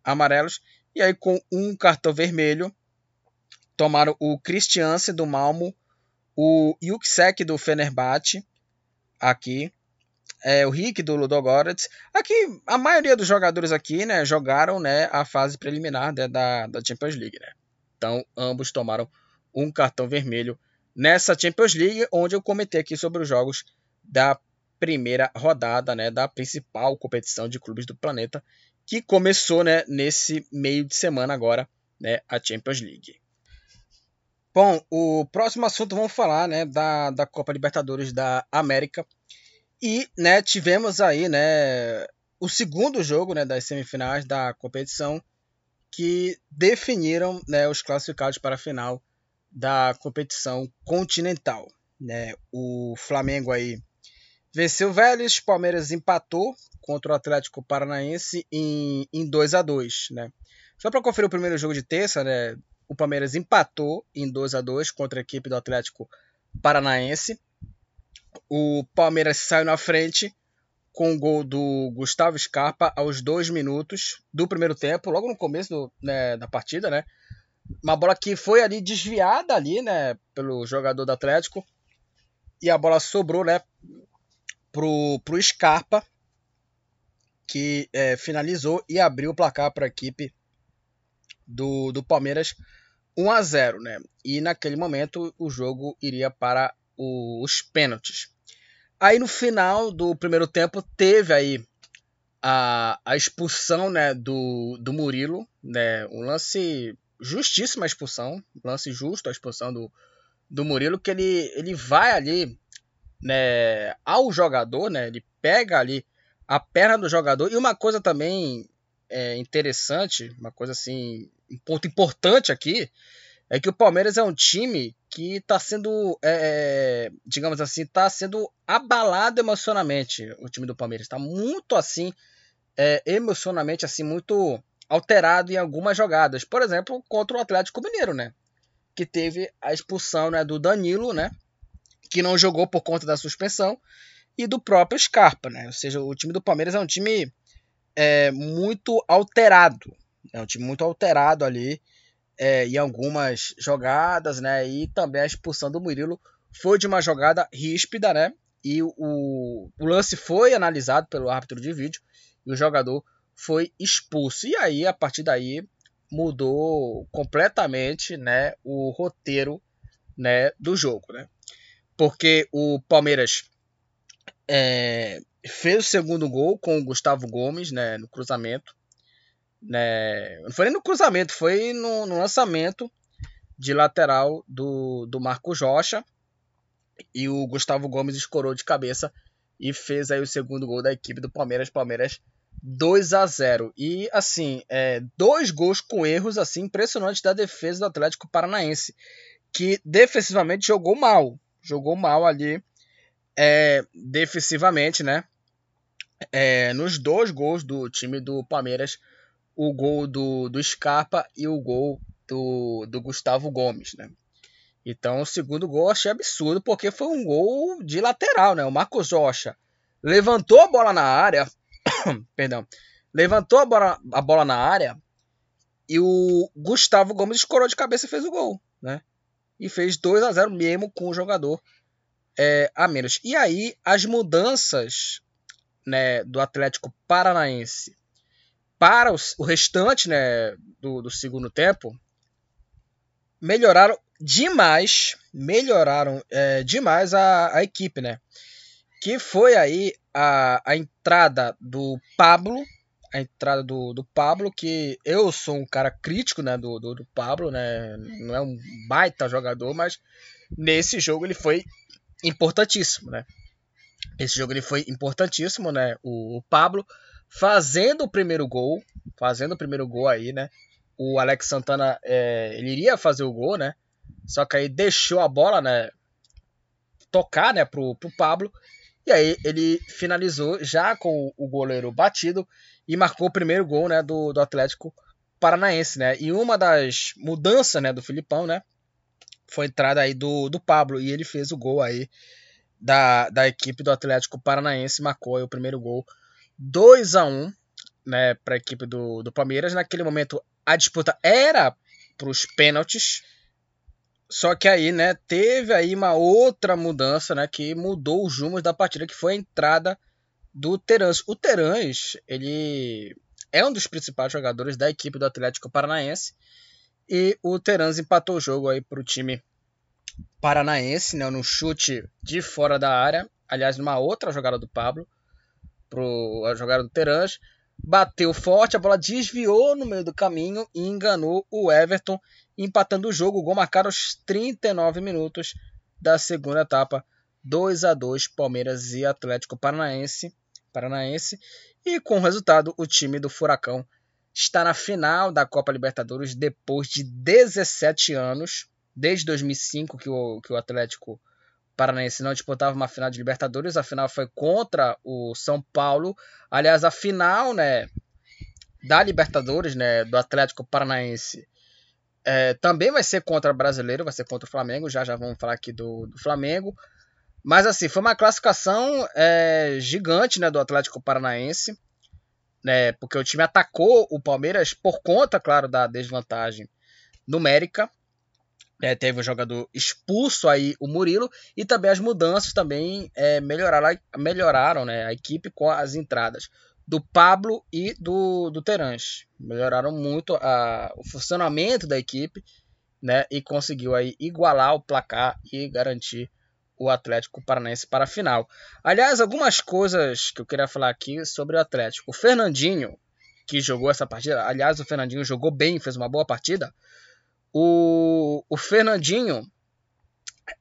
amarelos. E aí com um cartão vermelho, tomaram o Christianse do Malmo, o Yuksek do Fenerbahçe, aqui, é, o Rick do Ludogorets. Aqui, a maioria dos jogadores aqui, né, jogaram, né, a fase preliminar né, da, da Champions League, né. Então, ambos tomaram um cartão vermelho nessa Champions League, onde eu comentei aqui sobre os jogos da primeira rodada, né, da principal competição de clubes do planeta, que começou, né, nesse meio de semana agora, né, a Champions League. Bom, o próximo assunto vamos falar, né, da, da Copa Libertadores da América. E, né, tivemos aí, né, o segundo jogo, né, das semifinais da competição que definiram, né, os classificados para a final da competição continental, né? O Flamengo aí venceu o Vélez, Palmeiras empatou contra o Atlético Paranaense em, em 2 a 2, né? Só para conferir o primeiro jogo de terça, né, o Palmeiras empatou em 2 a 2 contra a equipe do Atlético Paranaense. O Palmeiras saiu na frente com o gol do Gustavo Scarpa aos dois minutos do primeiro tempo, logo no começo do, né, da partida, né? Uma bola que foi ali desviada ali, né, pelo jogador do Atlético. E a bola sobrou, né, pro, pro Scarpa, que é, finalizou e abriu o placar para a equipe do, do Palmeiras 1 a 0, né? E naquele momento o jogo iria para os pênaltis. Aí no final do primeiro tempo teve aí a, a expulsão né, do, do Murilo, né? Um lance justíssima expulsão, um lance justo a expulsão do, do Murilo, que ele, ele vai ali né, ao jogador, né? Ele pega ali a perna do jogador. E uma coisa também é, interessante, uma coisa assim um ponto importante aqui é que o Palmeiras é um time que está sendo, é, é, digamos assim, está sendo abalado emocionalmente. O time do Palmeiras está muito assim, é, emocionalmente assim, muito alterado em algumas jogadas. Por exemplo, contra o Atlético Mineiro, né? Que teve a expulsão né, do Danilo, né? Que não jogou por conta da suspensão e do próprio Scarpa, né? Ou seja, o time do Palmeiras é um time é, muito alterado. É um time muito alterado ali é, em algumas jogadas, né? E também a expulsão do Murilo foi de uma jogada ríspida, né? E o, o lance foi analisado pelo árbitro de vídeo e o jogador foi expulso. E aí, a partir daí, mudou completamente, né? O roteiro, né? Do jogo, né? Porque o Palmeiras é, fez o segundo gol com o Gustavo Gomes, né? No cruzamento né? Não foi nem no cruzamento, foi no, no lançamento de lateral do, do Marco Rocha. E o Gustavo Gomes escorou de cabeça e fez aí o segundo gol da equipe do Palmeiras. Palmeiras 2 a 0 E assim, é, dois gols com erros assim impressionantes da defesa do Atlético Paranaense, que defensivamente jogou mal. Jogou mal ali é, defensivamente, né? É, nos dois gols do time do Palmeiras o gol do, do Scarpa e o gol do, do Gustavo Gomes, né? Então, o segundo gol eu achei absurdo, porque foi um gol de lateral, né? O Marcos Rocha levantou a bola na área, perdão, levantou a bola, a bola na área e o Gustavo Gomes escorou de cabeça e fez o gol, né? E fez 2 a 0 mesmo com o jogador é, a menos. E aí, as mudanças né, do Atlético Paranaense para o restante né, do, do segundo tempo, melhoraram demais, melhoraram é, demais a, a, equipe, né? Que foi aí a, a entrada do Pablo, a entrada do, do Pablo, que eu sou um cara crítico né, do, do, do Pablo, né? Não é um baita jogador, mas nesse jogo ele foi importantíssimo, né? Esse jogo ele foi importantíssimo, né? O, o Pablo fazendo o primeiro gol, fazendo o primeiro gol aí, né? O Alex Santana, é, ele iria fazer o gol, né? Só que aí deixou a bola, né? Tocar, né? Pro, pro Pablo. E aí ele finalizou já com o goleiro batido e marcou o primeiro gol, né? Do, do Atlético Paranaense, né? E uma das mudanças, né? Do Filipão, né? Foi a entrada aí do, do Pablo e ele fez o gol aí da, da equipe do Atlético Paranaense, marcou o primeiro gol 2 a 1 né, para a equipe do, do Palmeiras. Naquele momento a disputa era para os pênaltis. Só que aí, né, teve aí uma outra mudança, né, que mudou os rumos da partida, que foi a entrada do Terãs. O Terãs, ele é um dos principais jogadores da equipe do Atlético Paranaense. E o Terãs empatou o jogo aí para o time paranaense, né, no chute de fora da área. Aliás, numa outra jogada do Pablo pro a jogada do Terãs, bateu forte, a bola desviou no meio do caminho e enganou o Everton, empatando o jogo. O gol marcado aos 39 minutos da segunda etapa. 2 a 2 Palmeiras e Atlético Paranaense. Paranaense. E com o resultado, o time do Furacão está na final da Copa Libertadores depois de 17 anos, desde 2005 que o, que o Atlético Paranaense não disputava uma final de Libertadores, a final foi contra o São Paulo. Aliás, a final, né, da Libertadores, né, do Atlético Paranaense, é, também vai ser contra o Brasileiro, vai ser contra o Flamengo. Já já vamos falar aqui do, do Flamengo. Mas assim, foi uma classificação é, gigante, né, do Atlético Paranaense, né, porque o time atacou o Palmeiras por conta, claro, da desvantagem numérica. É, teve um jogador expulso aí, o Murilo, e também as mudanças também é, melhoraram, melhoraram né, a equipe com as entradas do Pablo e do, do Terãs. Melhoraram muito a, o funcionamento da equipe né, e conseguiu aí igualar o placar e garantir o Atlético Paranaense para a final. Aliás, algumas coisas que eu queria falar aqui sobre o Atlético. O Fernandinho, que jogou essa partida, aliás, o Fernandinho jogou bem, fez uma boa partida. O, o Fernandinho,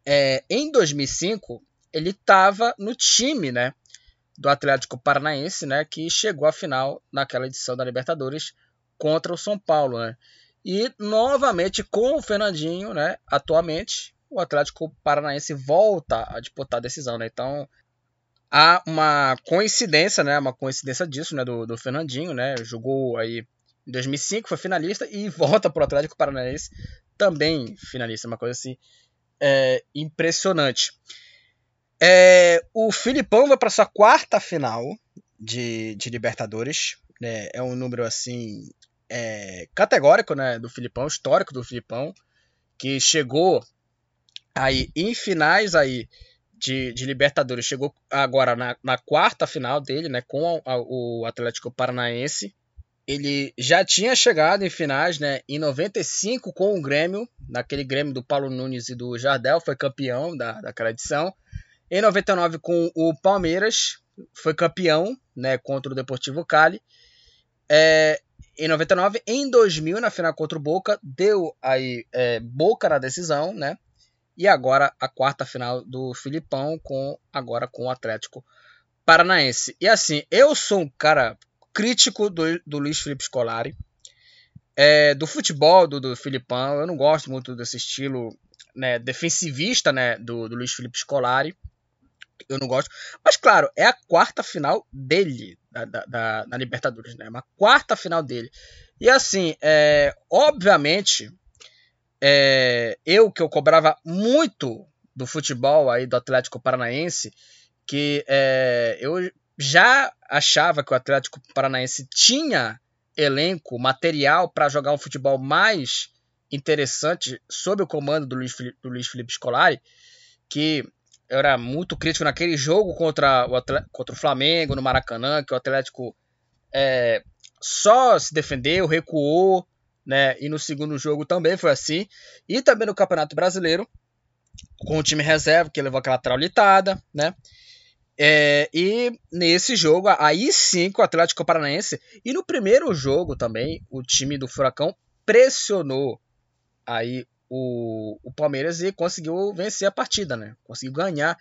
é, em 2005, ele estava no time, né? Do Atlético Paranaense, né? Que chegou à final naquela edição da Libertadores contra o São Paulo, né? E novamente com o Fernandinho, né? Atualmente, o Atlético Paranaense volta a disputar a decisão, né? Então há uma coincidência, né? Uma coincidência disso, né? Do, do Fernandinho, né? Jogou aí em 2005, foi finalista e volta para o Atlético Paranaense também finalista, uma coisa assim é, impressionante. É, o Filipão vai para sua quarta final de, de Libertadores, né? É um número assim é, categórico, né? Do Filipão, histórico do Filipão, que chegou aí em finais aí de, de Libertadores, chegou agora na, na, quarta final dele, né? Com a, a, o Atlético Paranaense ele já tinha chegado em finais, né, em 95 com o Grêmio, naquele Grêmio do Paulo Nunes e do Jardel, foi campeão da, daquela edição. Em 99 com o Palmeiras, foi campeão, né, contra o Deportivo Cali. É, em 99, em 2000 na final contra o Boca, deu aí é, Boca na decisão, né? E agora a quarta final do Filipão com agora com o Atlético Paranaense. E assim, eu sou um cara crítico do, do Luiz Felipe Scolari. É, do futebol do, do Filipão, eu não gosto muito desse estilo né, defensivista né, do, do Luiz Felipe Scolari. Eu não gosto. Mas, claro, é a quarta final dele da, da, da Libertadores, né? Uma quarta final dele. E assim, é, obviamente, é, eu que eu cobrava muito do futebol aí do Atlético Paranaense, que é, eu já achava que o Atlético Paranaense tinha elenco, material para jogar um futebol mais interessante sob o comando do Luiz Felipe, do Luiz Felipe Scolari, que era muito crítico naquele jogo contra o, contra o Flamengo no Maracanã, que o Atlético é, só se defendeu, recuou, né? E no segundo jogo também foi assim. E também no Campeonato Brasileiro, com o time reserva, que levou aquela traulitada, né? É, e nesse jogo, aí sim o Atlético Paranaense, e no primeiro jogo também, o time do Furacão pressionou aí o, o Palmeiras e conseguiu vencer a partida, né? Conseguiu ganhar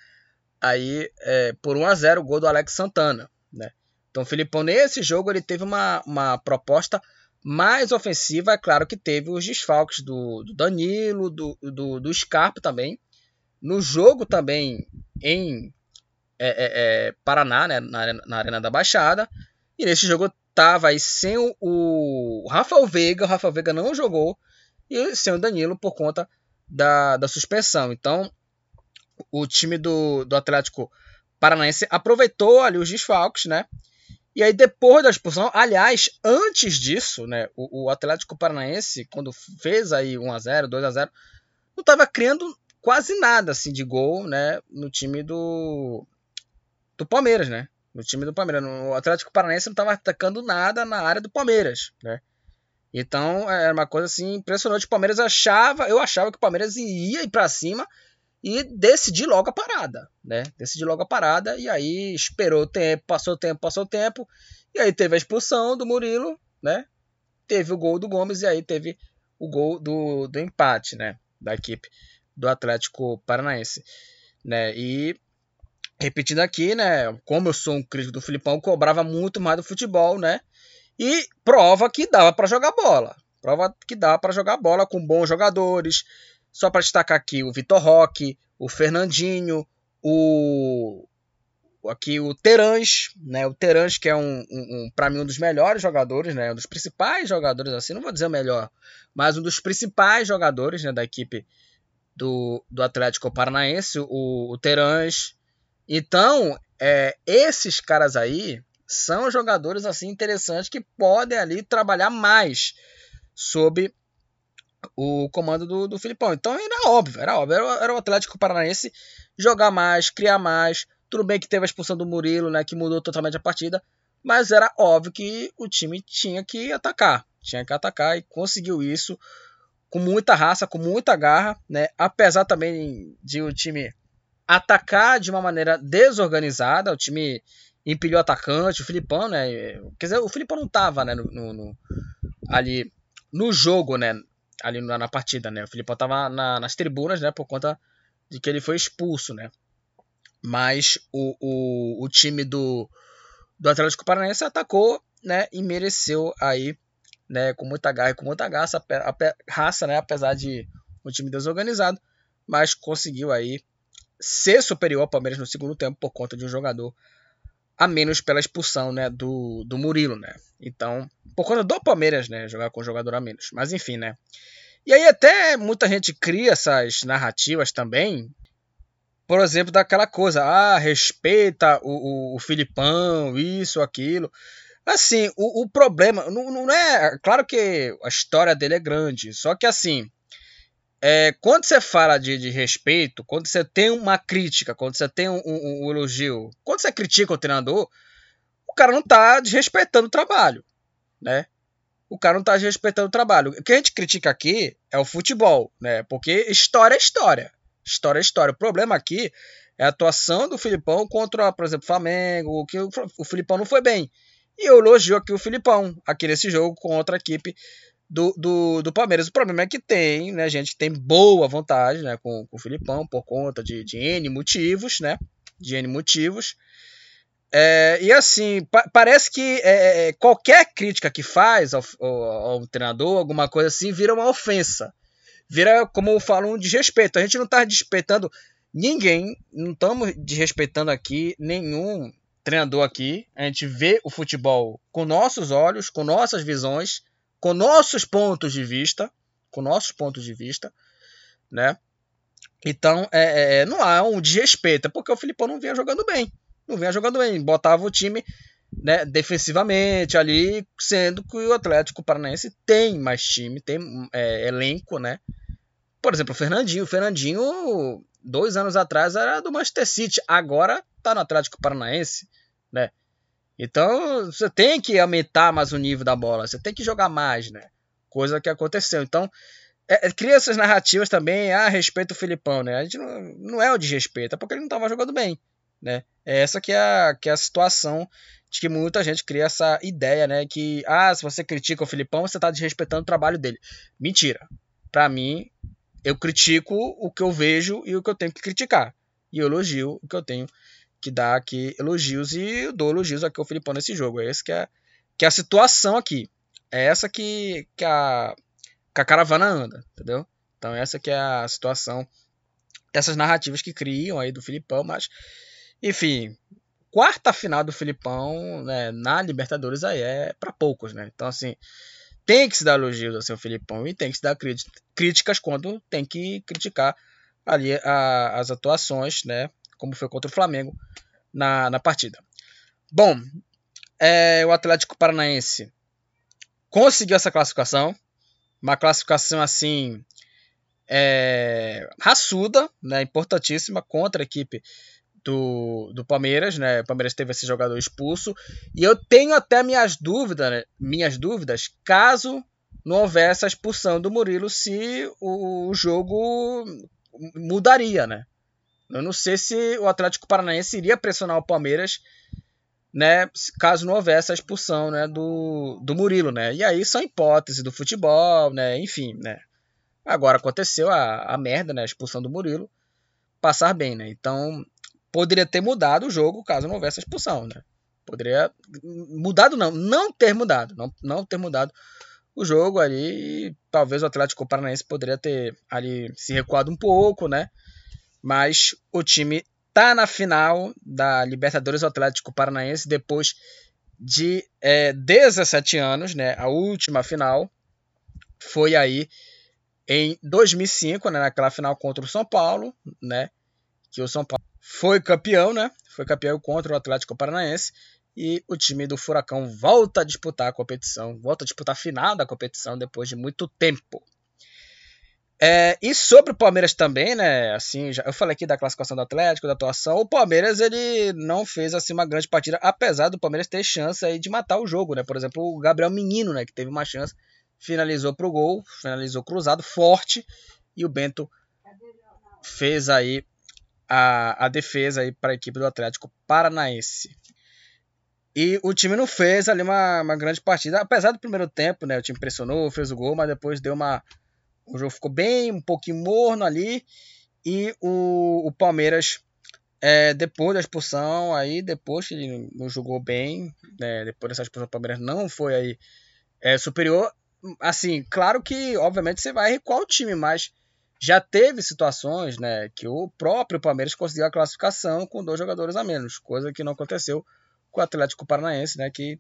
aí é, por 1 a 0 o gol do Alex Santana, né? Então o Filipão nesse jogo ele teve uma, uma proposta mais ofensiva, é claro que teve os desfalques do, do Danilo, do, do, do Scarpa também. No jogo também em é, é, é, Paraná, né, na, na, Arena da Baixada. E nesse jogo tava aí sem o, o Rafael Veiga, o Rafael Veiga não jogou, e sem o Danilo por conta da, da suspensão. Então, o time do, do Atlético Paranaense aproveitou ali os desfalques, né? E aí, depois da expulsão, aliás, antes disso, né, o, o Atlético Paranaense, quando fez aí 1x0, 2x0, não estava criando quase nada assim de gol, né, no time do, do Palmeiras, né? No time do Palmeiras. O Atlético Paranaense não estava atacando nada na área do Palmeiras, né? Então era uma coisa assim impressionante. O Palmeiras achava, eu achava que o Palmeiras ia ir para cima e decidir logo a parada, né? Decidir logo a parada e aí esperou o tempo, passou o tempo, passou o tempo e aí teve a expulsão do Murilo, né? Teve o gol do Gomes e aí teve o gol do, do empate, né? Da equipe do Atlético Paranaense, né? E repetindo aqui, né? Como eu sou um crítico do Filipão, cobrava muito mais do futebol, né? E prova que dava para jogar bola. Prova que dava para jogar bola com bons jogadores. Só para destacar aqui o Vitor Roque, o Fernandinho, o aqui o Terãs, né? O Terãs que é um, um, um para mim um dos melhores jogadores, né? Um dos principais jogadores, assim, não vou dizer o melhor, mas um dos principais jogadores, né? Da equipe do, do Atlético Paranaense, o, o Terãs, então, é, esses caras aí são jogadores assim interessantes que podem ali trabalhar mais sob o comando do, do Filipão. Então era óbvio, era óbvio, era, era o Atlético Paranaense jogar mais, criar mais. Tudo bem que teve a expulsão do Murilo, né, que mudou totalmente a partida, mas era óbvio que o time tinha que atacar, tinha que atacar e conseguiu isso com muita raça, com muita garra, né? Apesar também de o time atacar de uma maneira desorganizada. O time empilhou atacante, o Filipão, né? Quer dizer, o Filipão não tava, né, no, no, ali no jogo, né? Ali na, na partida, né? O Filipão tava na, nas tribunas, né? Por conta de que ele foi expulso, né? Mas o, o, o time do, do Atlético Paranaense atacou, né? E mereceu aí né, com muita garra e com muita raça, raça, né, apesar de um time desorganizado, mas conseguiu aí ser superior ao Palmeiras no segundo tempo por conta de um jogador a menos pela expulsão, né, do, do Murilo, né? Então, por conta do Palmeiras, né, jogar com um jogador a menos. Mas enfim, né? E aí até muita gente cria essas narrativas também, por exemplo, daquela coisa, ah, respeita o, o, o Filipão, isso, aquilo. Assim, o, o problema não, não é. Claro que a história dele é grande, só que assim. É, quando você fala de, de, respeito, quando você tem uma crítica, quando você tem um, um, um, elogio, quando você critica o treinador, o cara não está desrespeitando o trabalho, né? O cara não está desrespeitando o trabalho. O que a gente critica aqui é o futebol, né? Porque história é história. História é história. O problema aqui é a atuação do Filipão contra, por exemplo, Flamengo, que o, o Filipão não foi bem. E eu elogio aqui o Filipão, aqui nesse jogo contra a equipe do, do, do Palmeiras. O problema é que tem, né, gente tem boa vontade né, com, com o Filipão por conta de, de N motivos, né? De N motivos. É, e assim, pa parece que é, é, qualquer crítica que faz ao, ao, ao, treinador, alguma coisa assim, vira uma ofensa. Vira, como falam, um desrespeito. A gente não está desrespeitando ninguém, não estamos desrespeitando aqui nenhum treinador aqui, a gente vê o futebol com nossos olhos, com nossas visões, com nossos pontos de vista, com nossos pontos de vista, né? Então, é, é, é não há um desrespeito, é porque o Filipão não vinha jogando bem, não vinha jogando bem, botava o time né, defensivamente ali, sendo que o Atlético Paranaense tem mais time, tem é, elenco, né? Por exemplo, o Fernandinho, o Fernandinho dois anos atrás era do Manchester City, agora tá no Atlético Paranaense, né? Então você tem que aumentar mais o nível da bola, você tem que jogar mais, né? Coisa que aconteceu. Então é, é, cria essas narrativas também a respeito do Filipão, né? A gente não, não é o desrespeito, é porque ele não estava jogando bem, né? É essa que é, a, que é a situação de que muita gente cria essa ideia, né? Que, ah, se você critica o Filipão, você está desrespeitando o trabalho dele. Mentira. Para mim, eu critico o que eu vejo e o que eu tenho que criticar. E eu elogio o que eu tenho que dar aqui elogios e eu dou elogios aqui ao Filipão nesse jogo. É essa que é, que é a situação aqui. É essa que, que, a, que a caravana anda, entendeu? Então essa que é a situação dessas narrativas que criam aí do Filipão, mas enfim, quarta final do Filipão né, na Libertadores aí é para poucos, né? Então assim, tem que se dar elogios ao seu Filipão e tem que se dar críticas quando tem que criticar ali a, as atuações, né? Como foi contra o Flamengo na, na partida. Bom, é, o Atlético Paranaense conseguiu essa classificação, uma classificação assim é, raçuda, né, importantíssima contra a equipe do, do Palmeiras, né? O Palmeiras teve esse jogador expulso. E eu tenho até minhas dúvidas, né? minhas dúvidas, caso não houvesse a expulsão do Murilo, se o, jogo mudaria, né? Eu não sei se o Atlético Paranaense iria pressionar o Palmeiras, né? Caso não houvesse a expulsão, né? Do, do Murilo, né? E aí são hipóteses do futebol, né? Enfim, né? Agora aconteceu a, a merda, né? A expulsão do Murilo. Passar bem, né? Então poderia ter mudado o jogo caso não houvesse a expulsão, né? Poderia mudado não, não ter mudado, não, não ter mudado o jogo ali, e talvez o Atlético Paranaense poderia ter ali se recuado um pouco, né? Mas o time tá na final da Libertadores Atlético Paranaense depois de é, 17 anos, né? A última final foi aí em 2005, né? Naquela final contra o São Paulo, né? Que o São Paulo foi campeão, né? Foi campeão contra o Atlético Paranaense. E o time do Furacão volta a disputar a competição, volta a disputar a final da competição depois de muito tempo. É, e sobre o Palmeiras também, né? Assim, já, eu falei aqui da classificação do Atlético, da atuação. O Palmeiras ele não fez assim uma grande partida, apesar do Palmeiras ter chance aí de matar o jogo, né? Por exemplo, o Gabriel Menino, né? Que teve uma chance, finalizou pro gol, finalizou cruzado, forte, e o Bento fez aí a, a defesa aí para a equipe do Atlético Paranaense. E o time não fez ali uma, uma grande partida, apesar do primeiro tempo, né? O time pressionou, fez o gol, mas depois deu uma. O jogo ficou bem, um pouquinho morno ali. E o, o Palmeiras, é, depois da expulsão, aí depois ele não jogou bem, né? Depois dessa expulsão, o Palmeiras não foi aí é, superior. assim, claro que, obviamente, você vai recuar o time, mas já teve situações, né, que o próprio Palmeiras conseguiu a classificação com dois jogadores a menos, coisa que não aconteceu com o Atlético Paranaense, né, que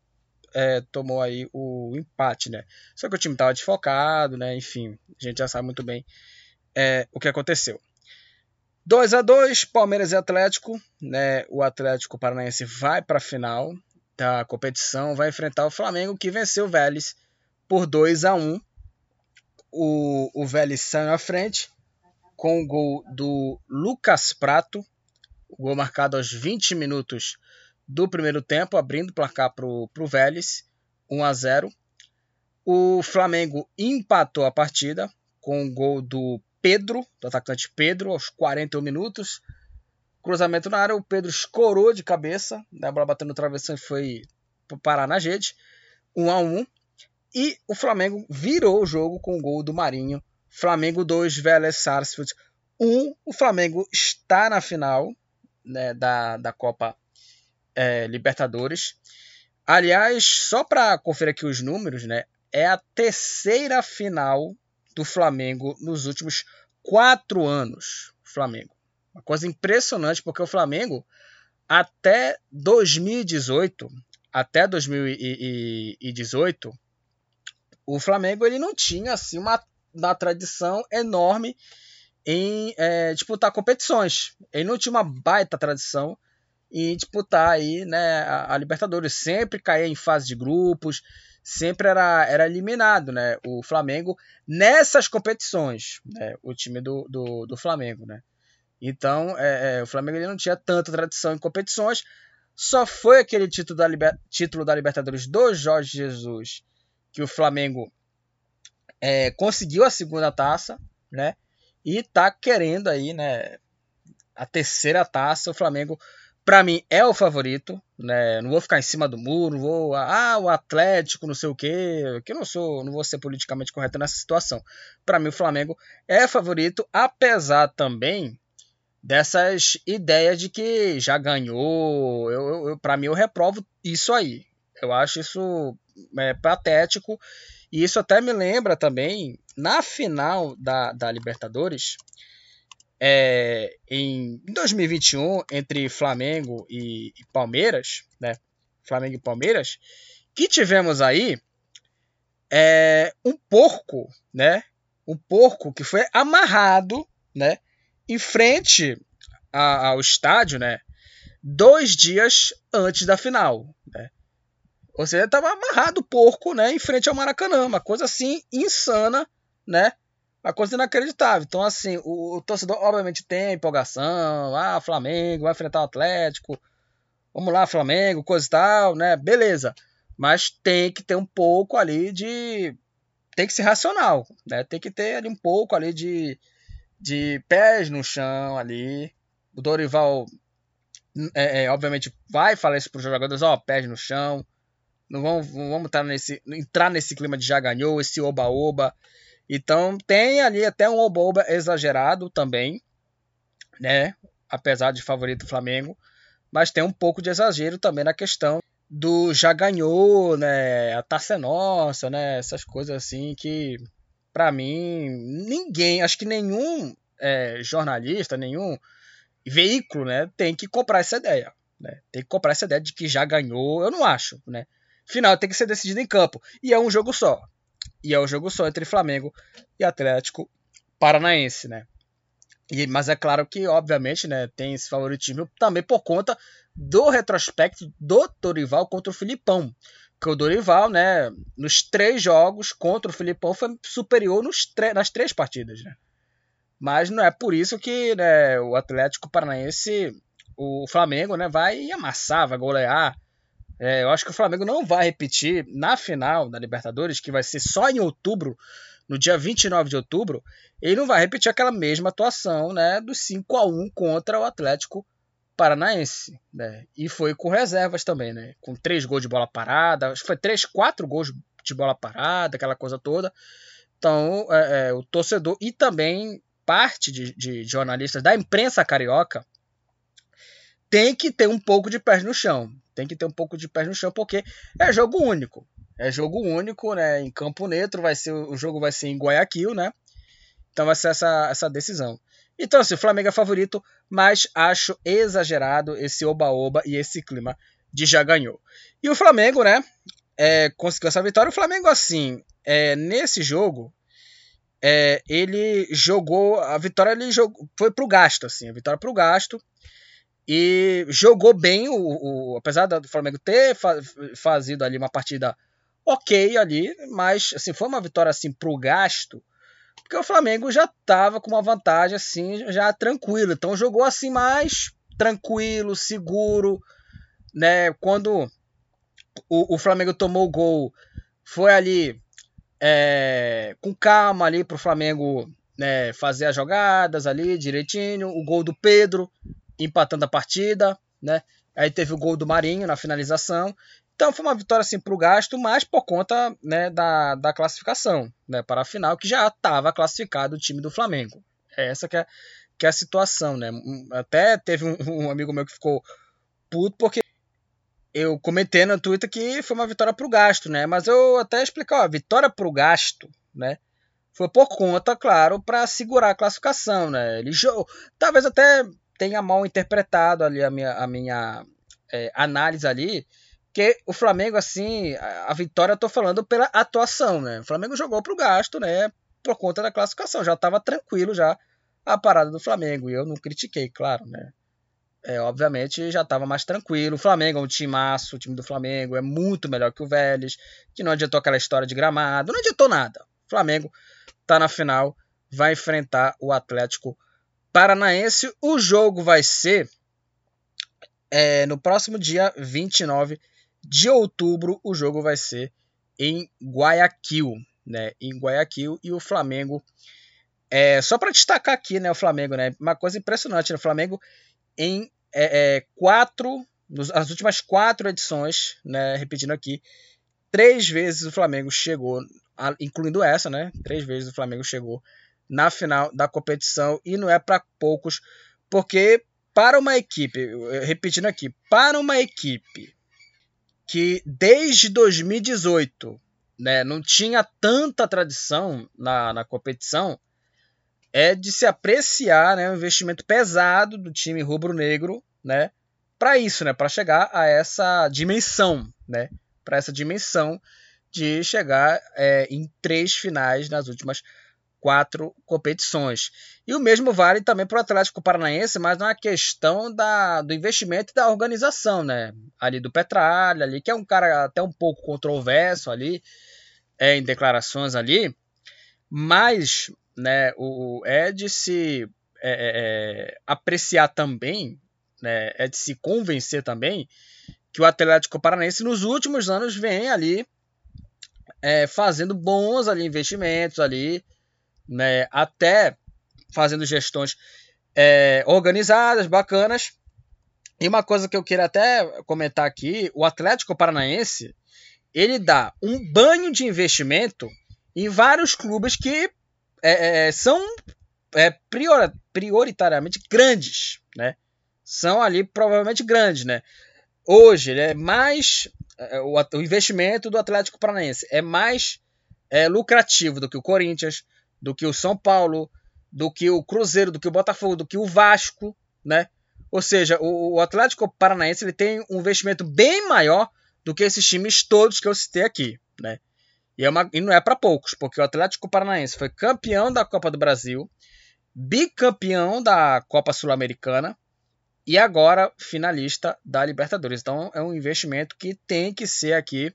é, tomou aí o empate, né. Só que o time estava desfocado, né, enfim, a gente já sabe muito bem é, o que aconteceu. 2 a 2 Palmeiras e Atlético, né? O Atlético Paranaense vai para a final da competição, vai enfrentar o Flamengo que venceu o Vélez por 2 a 1. O, o Vélez saiu à frente com o gol do Lucas Prato, o gol marcado aos 20 minutos do primeiro tempo, abrindo o placar para o Vélez, 1 a 0. O Flamengo empatou a partida com o gol do Pedro, do atacante Pedro, aos 41 minutos. Cruzamento na área, o Pedro escorou de cabeça, né? a bola batendo no travessão e foi parar na rede. 1 a 1 E o Flamengo virou o jogo com o gol do Marinho. Flamengo 2, Vélez Sarsfield 1. O Flamengo está na final né, da, da Copa é, Libertadores. Aliás, só para conferir aqui os números, né, é a terceira final do Flamengo nos últimos quatro anos. Flamengo. Uma coisa impressionante, porque o Flamengo, até 2018, até 2018, o Flamengo ele não tinha assim uma, uma tradição enorme em é, disputar competições. Ele não tinha uma baita tradição em disputar aí, né, a, a Libertadores. Sempre caía em fase de grupos, sempre era, era eliminado, né? O Flamengo nessas competições, né? O time do, do, do Flamengo, né? Então, é, é, o Flamengo ele não tinha tanta tradição em competições. Só foi aquele título da, Liber, título da Libertadores do Jorge Jesus que o Flamengo é, conseguiu a segunda taça, né? E tá querendo aí, né? A terceira taça. O Flamengo para mim é o favorito, né? Não vou ficar em cima do muro, vou ah, o Atlético, não sei o quê, que eu não sou, não vou ser politicamente correto nessa situação. Para mim o Flamengo é favorito, apesar também dessas ideias de que já ganhou. Eu, eu para mim eu reprovo isso aí. Eu acho isso é, patético e isso até me lembra também na final da, da Libertadores é, em 2021 entre Flamengo e, e, Palmeiras, né? Flamengo e Palmeiras, que tivemos aí é, um porco, né? Um porco que foi amarrado, né? Em frente a, ao estádio, né? Dois dias antes da final, né? Ou seja, estava amarrado o porco, né? Em frente ao Maracanã, uma coisa assim insana, né? Uma coisa inacreditável. Então, assim, o, o, torcedor obviamente tem empolgação. Ah, Flamengo vai enfrentar o Atlético. Vamos lá, Flamengo, coisa e tal, né? Beleza. Mas tem que ter um pouco ali de. Tem que ser racional, né? Tem que ter ali um pouco ali de, de pés no chão ali. O Dorival, é, é, obviamente, vai falar isso para os jogadores: ó, pés no chão. Não vamos, vamos entrar, nesse, entrar nesse clima de já ganhou, esse oba-oba. Então tem ali até um oboba exagerado também, né? Apesar de favorito Flamengo, mas tem um pouco de exagero também na questão do já ganhou, né? A taça é nossa, né? Essas coisas assim que, para mim, ninguém, acho que nenhum é, jornalista, nenhum veículo, né? Tem que comprar essa ideia, né? Tem que comprar essa ideia de que já ganhou. Eu não acho, né? Final tem que ser decidido em campo e é um jogo só e é o jogo só entre Flamengo e Atlético Paranaense, né? E, mas é claro que, obviamente, né, tem esse favoritismo também por conta do retrospecto do Dorival contra o Filipão. Que o Dorival, né, nos três jogos contra o Filipão foi superior nas três partidas, né? Mas não é por isso que né, o Atlético Paranaense, o Flamengo, né, vai amassar, vai golear é, eu acho que o Flamengo não vai repetir na final da Libertadores, que vai ser só em outubro, no dia 29 de outubro, ele não vai repetir aquela mesma atuação né, do 5 a 1 contra o Atlético Paranaense. Né? E foi com reservas também, né? com três gols de bola parada, acho que foi três, quatro gols de bola parada, aquela coisa toda. Então, é, é, o torcedor e também parte de, de jornalistas da imprensa carioca tem que ter um pouco de pés no chão. Tem que ter um pouco de pés no chão, porque é jogo único. É jogo único, né? Em campo neutro, vai ser o jogo vai ser em Guayaquil, né? Então vai ser essa, essa decisão. Então, assim, o Flamengo é favorito, mas acho exagerado esse oba-oba e esse clima de já ganhou. E o Flamengo, né? É, conseguiu essa vitória. O Flamengo, assim, é, nesse jogo, é, ele jogou. A vitória ele jogou, foi pro gasto, assim. A vitória pro gasto. E jogou bem, o, o apesar do Flamengo ter fa fazido ali uma partida ok ali, mas assim, foi uma vitória assim pro gasto porque o Flamengo já estava com uma vantagem assim, já tranquilo. Então jogou assim mais tranquilo, seguro, né? Quando o, o Flamengo tomou o gol, foi ali é, com calma ali para o Flamengo né, fazer as jogadas ali direitinho. O gol do Pedro empatando a partida, né? Aí teve o gol do Marinho na finalização. Então foi uma vitória assim para o gasto, mas por conta né, da, da classificação né, para a final, que já estava classificado o time do Flamengo. É essa que é, que é a situação. Né? Até teve um, um amigo meu que ficou puto porque eu comentei no Twitter que foi uma vitória para o gasto, né? Mas eu até explicar, ó, vitória para o gasto, né? Foi por conta, claro, para segurar a classificação, né? Ele jogou, talvez até tenha mal interpretado ali a minha, a minha é, análise ali, que o Flamengo, assim, a vitória eu tô falando pela atuação, né? O Flamengo jogou pro gasto, né? Por conta da classificação. Já tava tranquilo já a parada do Flamengo. E eu não critiquei, claro, né? É, obviamente já estava mais tranquilo. O Flamengo é um timaço, o time do Flamengo é muito melhor que o Vélez, que não adiantou aquela história de gramado, não adiantou nada. O Flamengo tá na final, vai enfrentar o Atlético Paranaense. O jogo vai ser é, no próximo dia 29 de outubro o jogo vai ser em Guayaquil, né? Em Guayaquil e o Flamengo é, só para destacar aqui, né, o Flamengo, né? Uma coisa impressionante, né? o Flamengo em é, é, quatro, as últimas quatro edições, né? Repetindo aqui, três vezes o Flamengo chegou, incluindo essa, né? Três vezes o Flamengo chegou na final da competição e não é para poucos, porque para uma equipe, repetindo aqui, para uma equipe que desde 2018 né, não tinha tanta tradição na, na competição, é de se apreciar né, um investimento pesado do time rubro-negro né, para isso, né, para chegar a essa dimensão, né, para essa dimensão de chegar é, em três finais nas últimas quatro competições. E o mesmo vale também para o Atlético Paranaense, mas na questão da, do investimento e da organização, né? Ali do Petralha, ali, que é um cara até um pouco controverso ali, é, em declarações ali, mas né, o, é de se é, é, é, apreciar também, né, é de se convencer também que o Atlético Paranaense nos últimos anos vem ali é, fazendo bons ali investimentos ali, né, até fazendo gestões é, organizadas, bacanas. E uma coisa que eu queria até comentar aqui, o Atlético Paranaense, ele dá um banho de investimento em vários clubes que é, é, são é, prior, prioritariamente grandes, né? São ali provavelmente grandes, né? Hoje é mais é, o, o investimento do Atlético Paranaense é mais é, lucrativo do que o Corinthians, do que o São Paulo, do que o Cruzeiro, do que o Botafogo, do que o Vasco, né? Ou seja, o, o Atlético Paranaense ele tem um investimento bem maior do que esses times todos que eu citei aqui, né? E, é uma, e não é para poucos, porque o Atlético Paranaense foi campeão da Copa do Brasil, bicampeão da Copa Sul-Americana e agora finalista da Libertadores. Então é um investimento que tem que ser aqui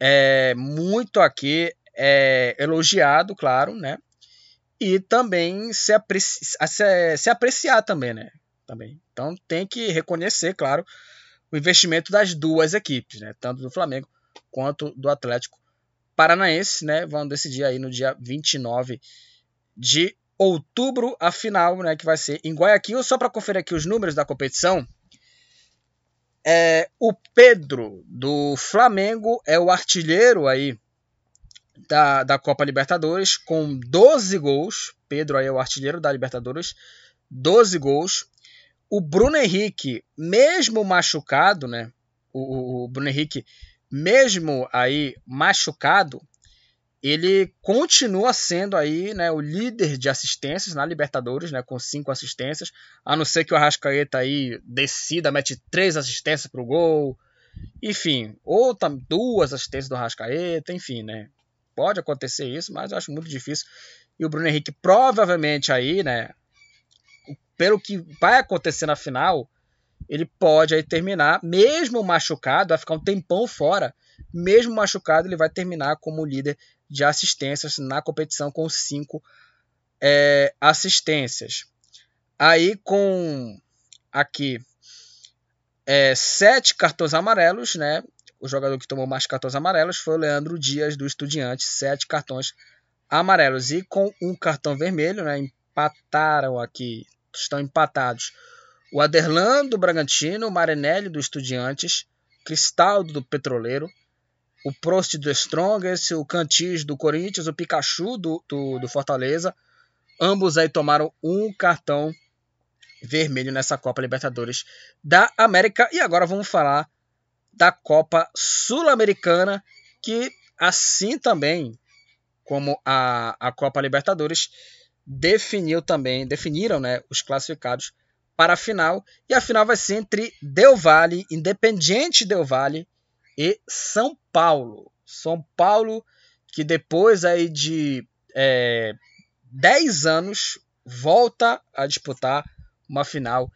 é, muito aqui é, elogiado, claro, né? E também se, apreci se, se apreciar também, né? Também. Então tem que reconhecer, claro, o investimento das duas equipes, né? Tanto do Flamengo quanto do Atlético Paranaense, né? Vão decidir aí no dia 29 de outubro a final, né? Que vai ser em Guayaquil. Só para conferir aqui os números da competição. É, o Pedro do Flamengo é o artilheiro aí da, da Copa Libertadores com 12 gols. Pedro aí é o artilheiro da Libertadores, 12 gols. O Bruno Henrique, mesmo machucado, né? O, o Bruno Henrique, mesmo aí machucado, ele continua sendo aí, né, o líder de assistências na Libertadores, né, com cinco assistências, a não ser que o Arrascaeta aí decida, mete três assistências para o gol, enfim, ou duas assistências do Arrascaeta, enfim, né, pode acontecer isso, mas eu acho muito difícil. E o Bruno Henrique provavelmente aí, né, pelo que vai acontecer na final, ele pode aí terminar, mesmo machucado, vai ficar um tempão fora, mesmo machucado, ele vai terminar como líder de assistências na competição com cinco é, assistências. Aí com aqui é, sete cartões amarelos, né? O jogador que tomou mais cartões amarelos foi o Leandro Dias do Estudiantes, sete cartões amarelos e com um cartão vermelho, né? Empataram aqui, estão empatados. O Aderlan do Bragantino, o Marinelli do Estudiantes, Cristaldo do Petroleiro, o Prost do Strongest, o Cantis do Corinthians, o Pikachu do, do, do, Fortaleza. Ambos aí tomaram um cartão vermelho nessa Copa Libertadores da América. E agora vamos falar da Copa Sul-Americana, que assim também como a, a Copa Libertadores definiu também, definiram né, os classificados para a final. E a final vai ser entre Del Valle, Independiente Del Valle e São Paulo. São Paulo, que depois aí de é, 10 anos volta a disputar uma final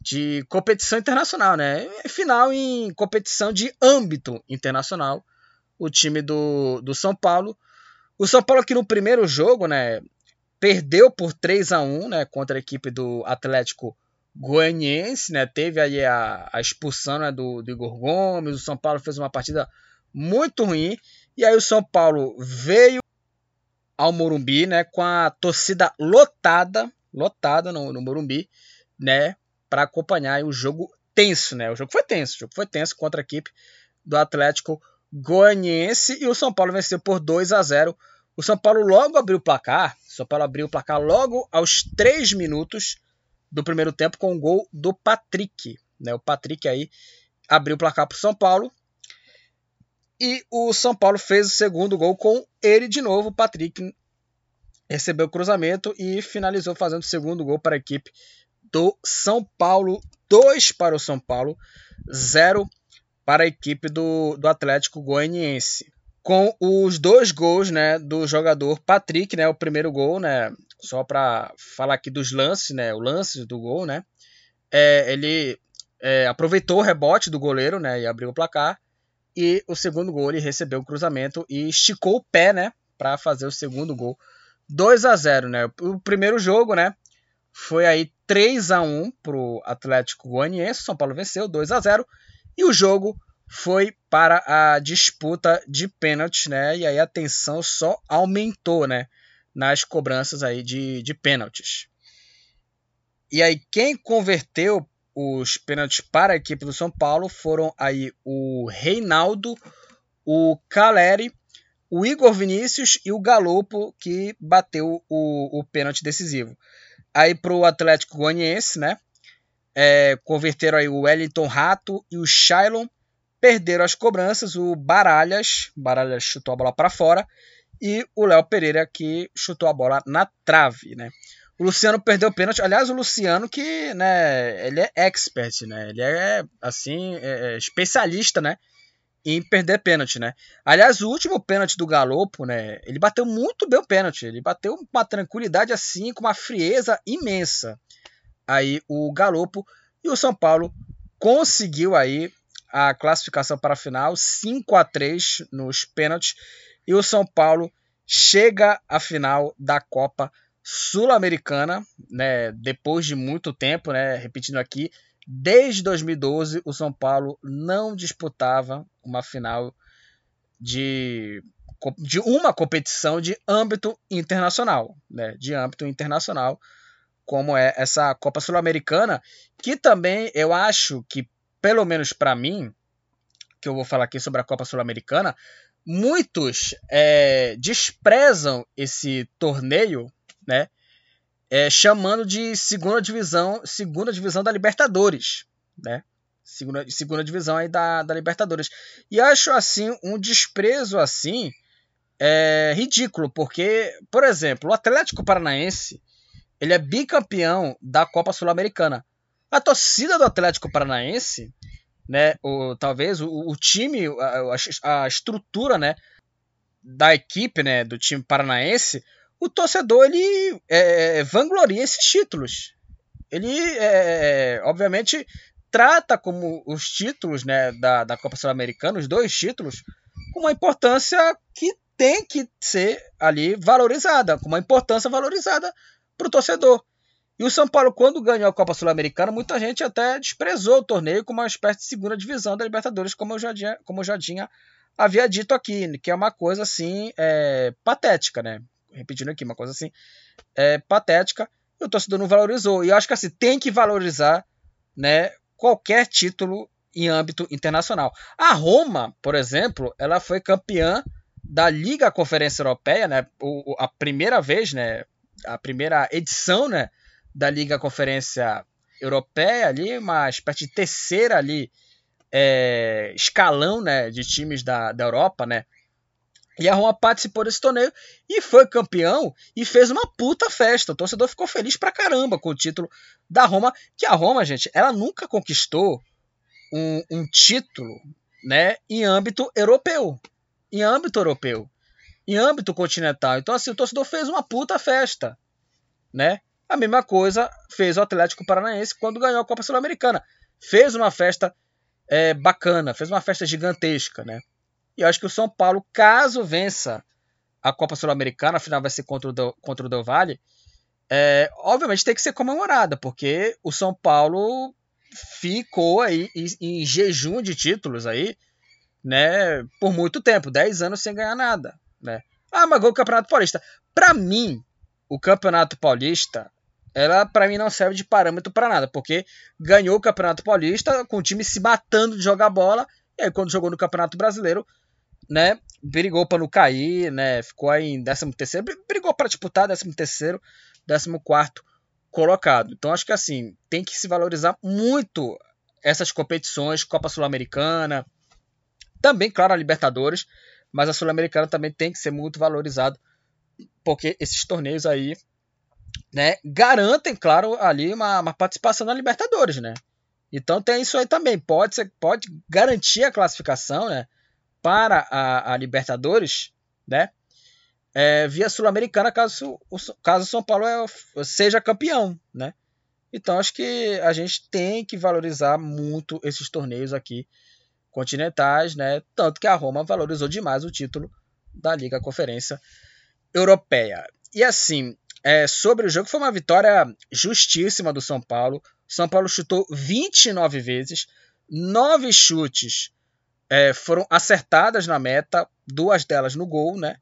de competição internacional, né? Final em competição de âmbito internacional. O time do, do São Paulo. O São Paulo aqui no primeiro jogo, né? Perdeu por 3 a 1 né, contra a equipe do Atlético Goianiense, né? Teve aí a, a expulsão né, do, do Igor Gomes. O São Paulo fez uma partida muito ruim. E aí o São Paulo veio ao Morumbi, né? Com a torcida lotada, lotada no, no Morumbi, né? Para acompanhar o jogo tenso, né? O jogo foi tenso, o jogo foi tenso contra a equipe do Atlético Goianiense e o São Paulo venceu por 2 a 0. O São Paulo logo abriu o placar. O São Paulo abriu o placar logo aos 3 minutos do primeiro tempo com o gol do Patrick. Né? O Patrick aí abriu o placar para o São Paulo. E o São Paulo fez o segundo gol com ele de novo. O Patrick recebeu o cruzamento e finalizou fazendo o segundo gol para a equipe do São Paulo. 2 para o São Paulo, 0 para a equipe do, do Atlético Goianiense. Com os dois gols né, do jogador Patrick, né, o primeiro gol, né, só para falar aqui dos lances, né? O lance do gol, né? É, ele é, aproveitou o rebote do goleiro, né? E abriu o placar. E o segundo gol ele recebeu o cruzamento e esticou o pé, né? Para fazer o segundo gol. 2 a 0 né? O primeiro jogo, né? Foi aí 3 a 1 pro Atlético Goianiense. São Paulo venceu 2 a 0 e o jogo foi para a disputa de pênaltis, né? E aí a tensão só aumentou, né? nas cobranças aí de, de pênaltis. E aí quem converteu os pênaltis para a equipe do São Paulo foram aí o Reinaldo, o Caleri, o Igor Vinícius e o Galopo que bateu o, o pênalti decisivo. Aí para o Atlético Goianiense, né? É, converteram aí o Wellington Rato e o Shailon. Perderam as cobranças, o Baralhas, Baralhas chutou a bola para fora e o Léo Pereira que chutou a bola na trave, né? O Luciano perdeu o pênalti. Aliás, o Luciano que, né, ele é expert, né? Ele é assim, é, é especialista, né, em perder pênalti, né? Aliás, o último pênalti do Galopo, né, ele bateu muito bem o pênalti. Ele bateu com uma tranquilidade assim, com uma frieza imensa. Aí o Galopo e o São Paulo conseguiu aí a classificação para a final, 5 a 3 nos pênaltis e o São Paulo chega à final da Copa Sul-Americana, né, depois de muito tempo, né, repetindo aqui, desde 2012 o São Paulo não disputava uma final de, de uma competição de âmbito internacional, né, de âmbito internacional, como é essa Copa Sul-Americana, que também eu acho que, pelo menos para mim, que eu vou falar aqui sobre a Copa Sul-Americana, muitos é, desprezam esse torneio, né? É, chamando de segunda divisão, segunda divisão da Libertadores, né? segunda, segunda divisão aí da, da Libertadores. E acho assim um desprezo assim é ridículo, porque, por exemplo, o Atlético Paranaense ele é bicampeão da Copa Sul-Americana. A torcida do Atlético Paranaense, né, o, talvez o, o time, a, a, estrutura, né, da equipe, né, do time paranaense, o torcedor ele é, é vangloria esses títulos. Ele, é, obviamente, trata como os títulos né, da, da Copa Sul-Americana, os dois títulos, com uma importância que tem que ser ali valorizada, com uma importância valorizada para o torcedor. E o São Paulo, quando ganhou a Copa Sul-Americana, muita gente até desprezou o torneio como uma espécie de segunda divisão da Libertadores, como eu já tinha, como eu já tinha havia dito aqui, que é uma coisa assim é, patética, né? Repetindo aqui, uma coisa assim é, patética, e o torcedor não valorizou. E eu acho que assim, tem que valorizar né, qualquer título em âmbito internacional. A Roma, por exemplo, ela foi campeã da Liga Conferência Europeia, né? O, a primeira vez, né? A primeira edição, né? Da Liga Conferência Europeia ali, uma espécie de terceira ali é, escalão, né? De times da, da Europa, né? E a Roma participou desse torneio e foi campeão e fez uma puta festa. O torcedor ficou feliz pra caramba com o título da Roma, que a Roma, gente, ela nunca conquistou um, um título, né, em âmbito europeu, em âmbito europeu, em âmbito continental. Então assim, o torcedor fez uma puta festa, né? A mesma coisa fez o Atlético Paranaense quando ganhou a Copa Sul-Americana. Fez uma festa é, bacana, fez uma festa gigantesca, né? E eu acho que o São Paulo, caso vença a Copa Sul-Americana, afinal vai ser contra o contra o Del Valle, é, obviamente tem que ser comemorada, porque o São Paulo ficou aí em, em jejum de títulos aí, né, por muito tempo, 10 anos sem ganhar nada, né? Ah, mas ganhou o Campeonato Paulista. Para mim, o Campeonato Paulista, ela para mim não serve de parâmetro para nada, porque ganhou o Campeonato Paulista com o time se matando de jogar bola, e aí quando jogou no Campeonato Brasileiro, né, brigou para não cair, né, ficou aí em 13 terceiro, brigou para disputar 13 terceiro, 14 quarto colocado. Então acho que assim, tem que se valorizar muito essas competições, Copa Sul-Americana, também, claro, a Libertadores, mas a Sul-Americana também tem que ser muito valorizado, porque esses torneios aí, né, garantem, claro, ali uma, uma participação na Libertadores, né? Então tem isso aí também, pode ser, pode garantir a classificação, né? Para a, a Libertadores, né? É, via Sul-Americana caso o caso São Paulo é, seja campeão, né? Então acho que a gente tem que valorizar muito esses torneios aqui continentais, né? Tanto que a Roma valorizou demais o título da Liga Conferência Europeia. E assim, é, sobre o jogo foi uma vitória justíssima do São Paulo. São Paulo chutou 29 vezes, 9 chutes é, foram acertadas na meta, duas delas no gol, né?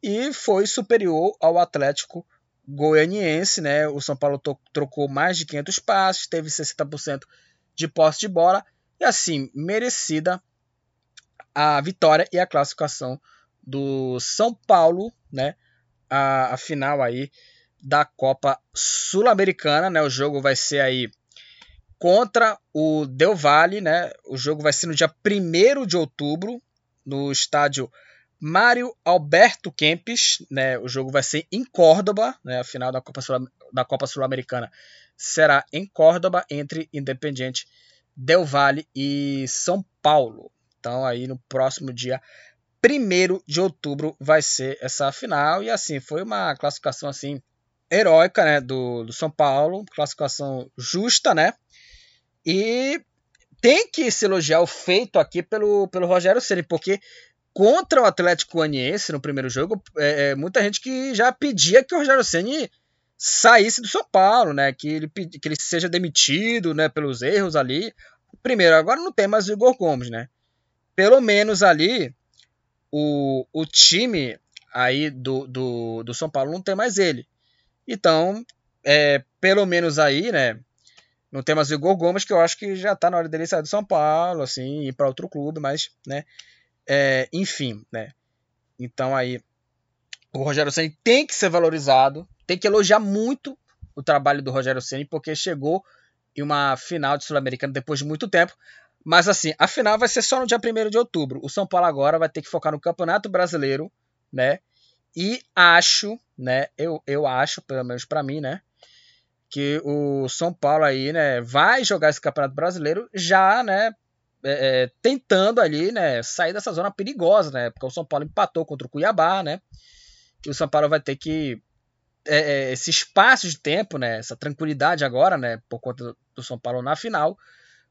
E foi superior ao Atlético Goianiense, né? O São Paulo trocou mais de 500 passes, teve 60% de posse de bola e assim merecida a vitória e a classificação do São Paulo, né? A, a final aí da Copa Sul-Americana, né? O jogo vai ser aí contra o Del Valle, né? O jogo vai ser no dia 1 de outubro, no estádio Mário Alberto Kempes, né? O jogo vai ser em Córdoba, né? A final da Copa Sul da Copa Sul-Americana será em Córdoba entre Independiente Del Valle e São Paulo. Então aí no próximo dia 1 de outubro vai ser essa final e assim foi uma classificação assim heróica, né, do, do São Paulo, classificação justa, né? E tem que se elogiar o feito aqui pelo, pelo Rogério Ceni, porque contra o Atlético Goianiense no primeiro jogo, é, é, muita gente que já pedia que o Rogério Ceni saísse do São Paulo, né? Que ele, que ele seja demitido, né? Pelos erros ali. Primeiro, agora não tem mais o Igor Gomes, né? Pelo menos ali o, o time aí do, do, do São Paulo não tem mais ele. Então, é, pelo menos aí, né? Não tem mais o Igor Gomes, que eu acho que já está na hora dele sair do São Paulo, assim, ir para outro clube, mas, né? É, enfim, né? Então aí o Rogério Ceni tem que ser valorizado, tem que elogiar muito o trabalho do Rogério Ceni, porque chegou e uma final de Sul-Americana depois de muito tempo. Mas assim, a final vai ser só no dia 1 de outubro. O São Paulo agora vai ter que focar no Campeonato Brasileiro, né? E acho, né? Eu, eu acho, pelo menos para mim, né? Que o São Paulo aí, né? Vai jogar esse Campeonato Brasileiro já, né? É, é, tentando ali, né? Sair dessa zona perigosa, né? Porque o São Paulo empatou contra o Cuiabá, né? E o São Paulo vai ter que é, é esse espaço de tempo, né? Essa tranquilidade agora, né? Por conta do São Paulo na final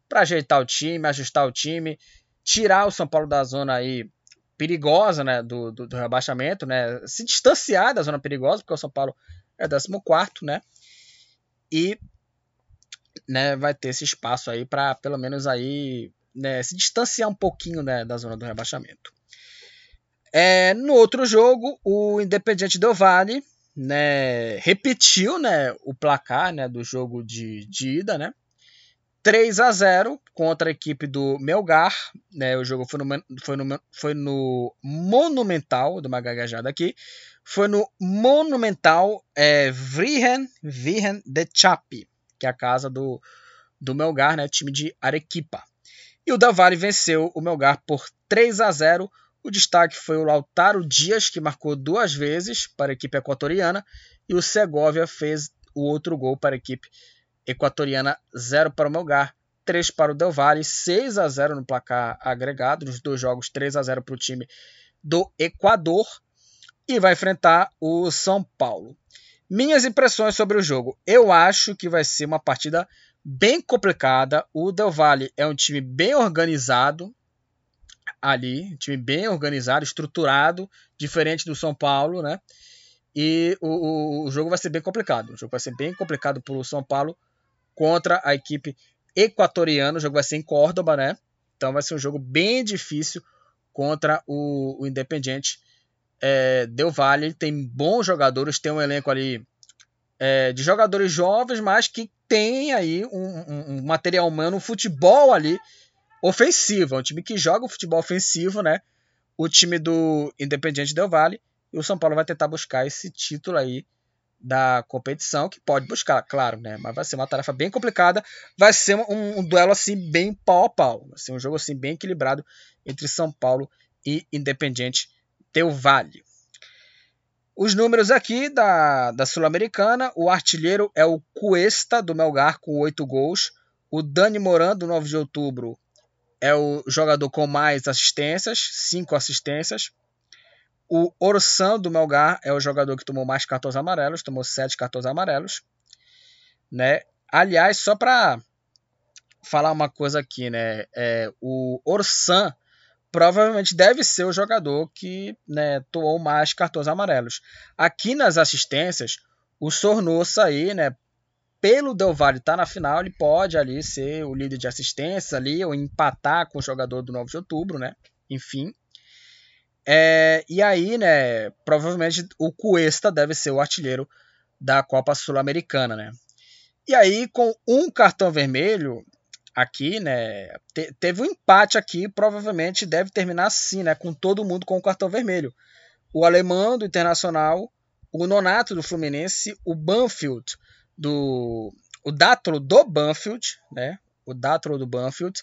para ajeitar o time, ajustar o time, tirar o São Paulo da zona aí perigosa, né, do, do, do rebaixamento, né, se distanciar da zona perigosa, porque o São Paulo é 14 né, e né, vai ter esse espaço aí para pelo menos aí né, se distanciar um pouquinho né, da zona do rebaixamento. É, no outro jogo, o Independiente Del Valle né, repetiu né, o placar né, do jogo de, de ida, né, 3 a 0 contra a equipe do Melgar. Né, o jogo foi no, foi no, foi no Monumental, do gaguejada aqui. Foi no Monumental é, Vrihen, Vrihen de Chapi, que é a casa do, do Melgar, né, time de Arequipa. E o Davali venceu o Melgar por 3 a 0. O destaque foi o Lautaro Dias, que marcou duas vezes para a equipe equatoriana, e o Segovia fez o outro gol para a equipe 0 para o Melgar, 3 para o Del Valle, 6 a 0 no placar agregado, nos dois jogos 3 a 0 para o time do Equador e vai enfrentar o São Paulo. Minhas impressões sobre o jogo. Eu acho que vai ser uma partida bem complicada. O Del Valle é um time bem organizado ali, um time bem organizado, estruturado, diferente do São Paulo, né? E o, o, o jogo vai ser bem complicado. O jogo vai ser bem complicado para o São Paulo contra a equipe equatoriana. O jogo vai ser em Córdoba, né? Então vai ser um jogo bem difícil contra o, o Independiente é, Del Valle. Tem bons jogadores, tem um elenco ali é, de jogadores jovens, mas que tem aí um, um, um, material humano, um futebol ali ofensivo. É um time que joga o futebol ofensivo, né? O time do Independiente Del Valle. E o São Paulo vai tentar buscar esse título aí da competição, que pode buscar, claro, né? Mas vai ser uma tarefa bem complicada. Vai ser um, um, duelo assim bem pau a pau. Vai ser um jogo assim bem equilibrado entre São Paulo e Independiente Del Vale. Os números aqui da, da Sul-Americana, o artilheiro é o Cuesta do Melgar com oito gols. O Dani Moran do 9 de outubro é o jogador com mais assistências, cinco assistências. O Orsan do Melgar é o jogador que tomou mais cartões amarelos, tomou sete cartões amarelos, né? Aliás, só para falar uma coisa aqui, né? É, o Orsan provavelmente deve ser o jogador que né, tomou mais cartões amarelos. Aqui nas assistências, o Sornosa aí, né? Pelo Del Valle estar tá na final, ele pode ali ser o líder de assistências ali ou empatar com o jogador do 9 de outubro, né? Enfim, é, e aí, né, provavelmente o Cuesta deve ser o artilheiro da Copa Sul-Americana, né? E aí, com um cartão vermelho aqui, né, te, teve um empate aqui, provavelmente deve terminar assim, né, com todo mundo com o cartão vermelho. O alemão do Internacional, o Nonato do Fluminense, o Banfield do o Dátolo do Banfield, né? O Dátolo do Banfield,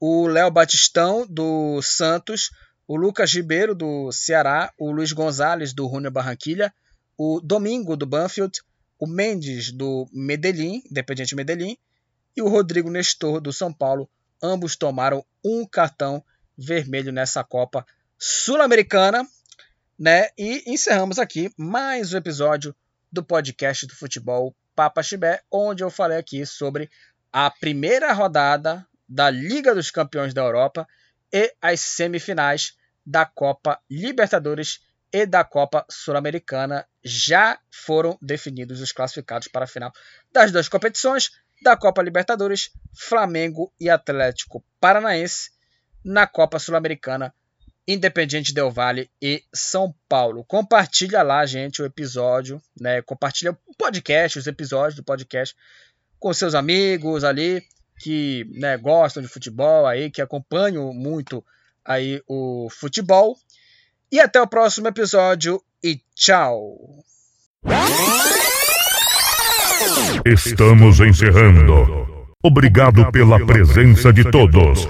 o Léo Batistão do Santos, o Lucas Ribeiro, do Ceará, o Luiz Gonzalez, do Júnior Barranquilha, o Domingo, do Banfield, o Mendes, do Medellín, Independiente Medellín, e o Rodrigo Nestor, do São Paulo. Ambos tomaram um cartão vermelho nessa Copa Sul-Americana. Né? E encerramos aqui mais um episódio do podcast do futebol Papa Chibé, onde eu falei aqui sobre a primeira rodada da Liga dos Campeões da Europa e as semifinais da Copa Libertadores e da Copa Sul-Americana. Já foram definidos os classificados para a final das duas competições da Copa Libertadores, Flamengo e Atlético Paranaense. Na Copa Sul-Americana, Independiente Del Valle e São Paulo. Compartilha lá, gente, o episódio, né? Compartilha o podcast, os episódios do podcast com seus amigos ali que né, gostam de futebol aí, que acompanham muito aí o futebol. E até o próximo episódio e tchau. Estamos encerrando. Obrigado pela presença de todos.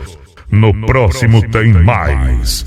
No próximo tem mais.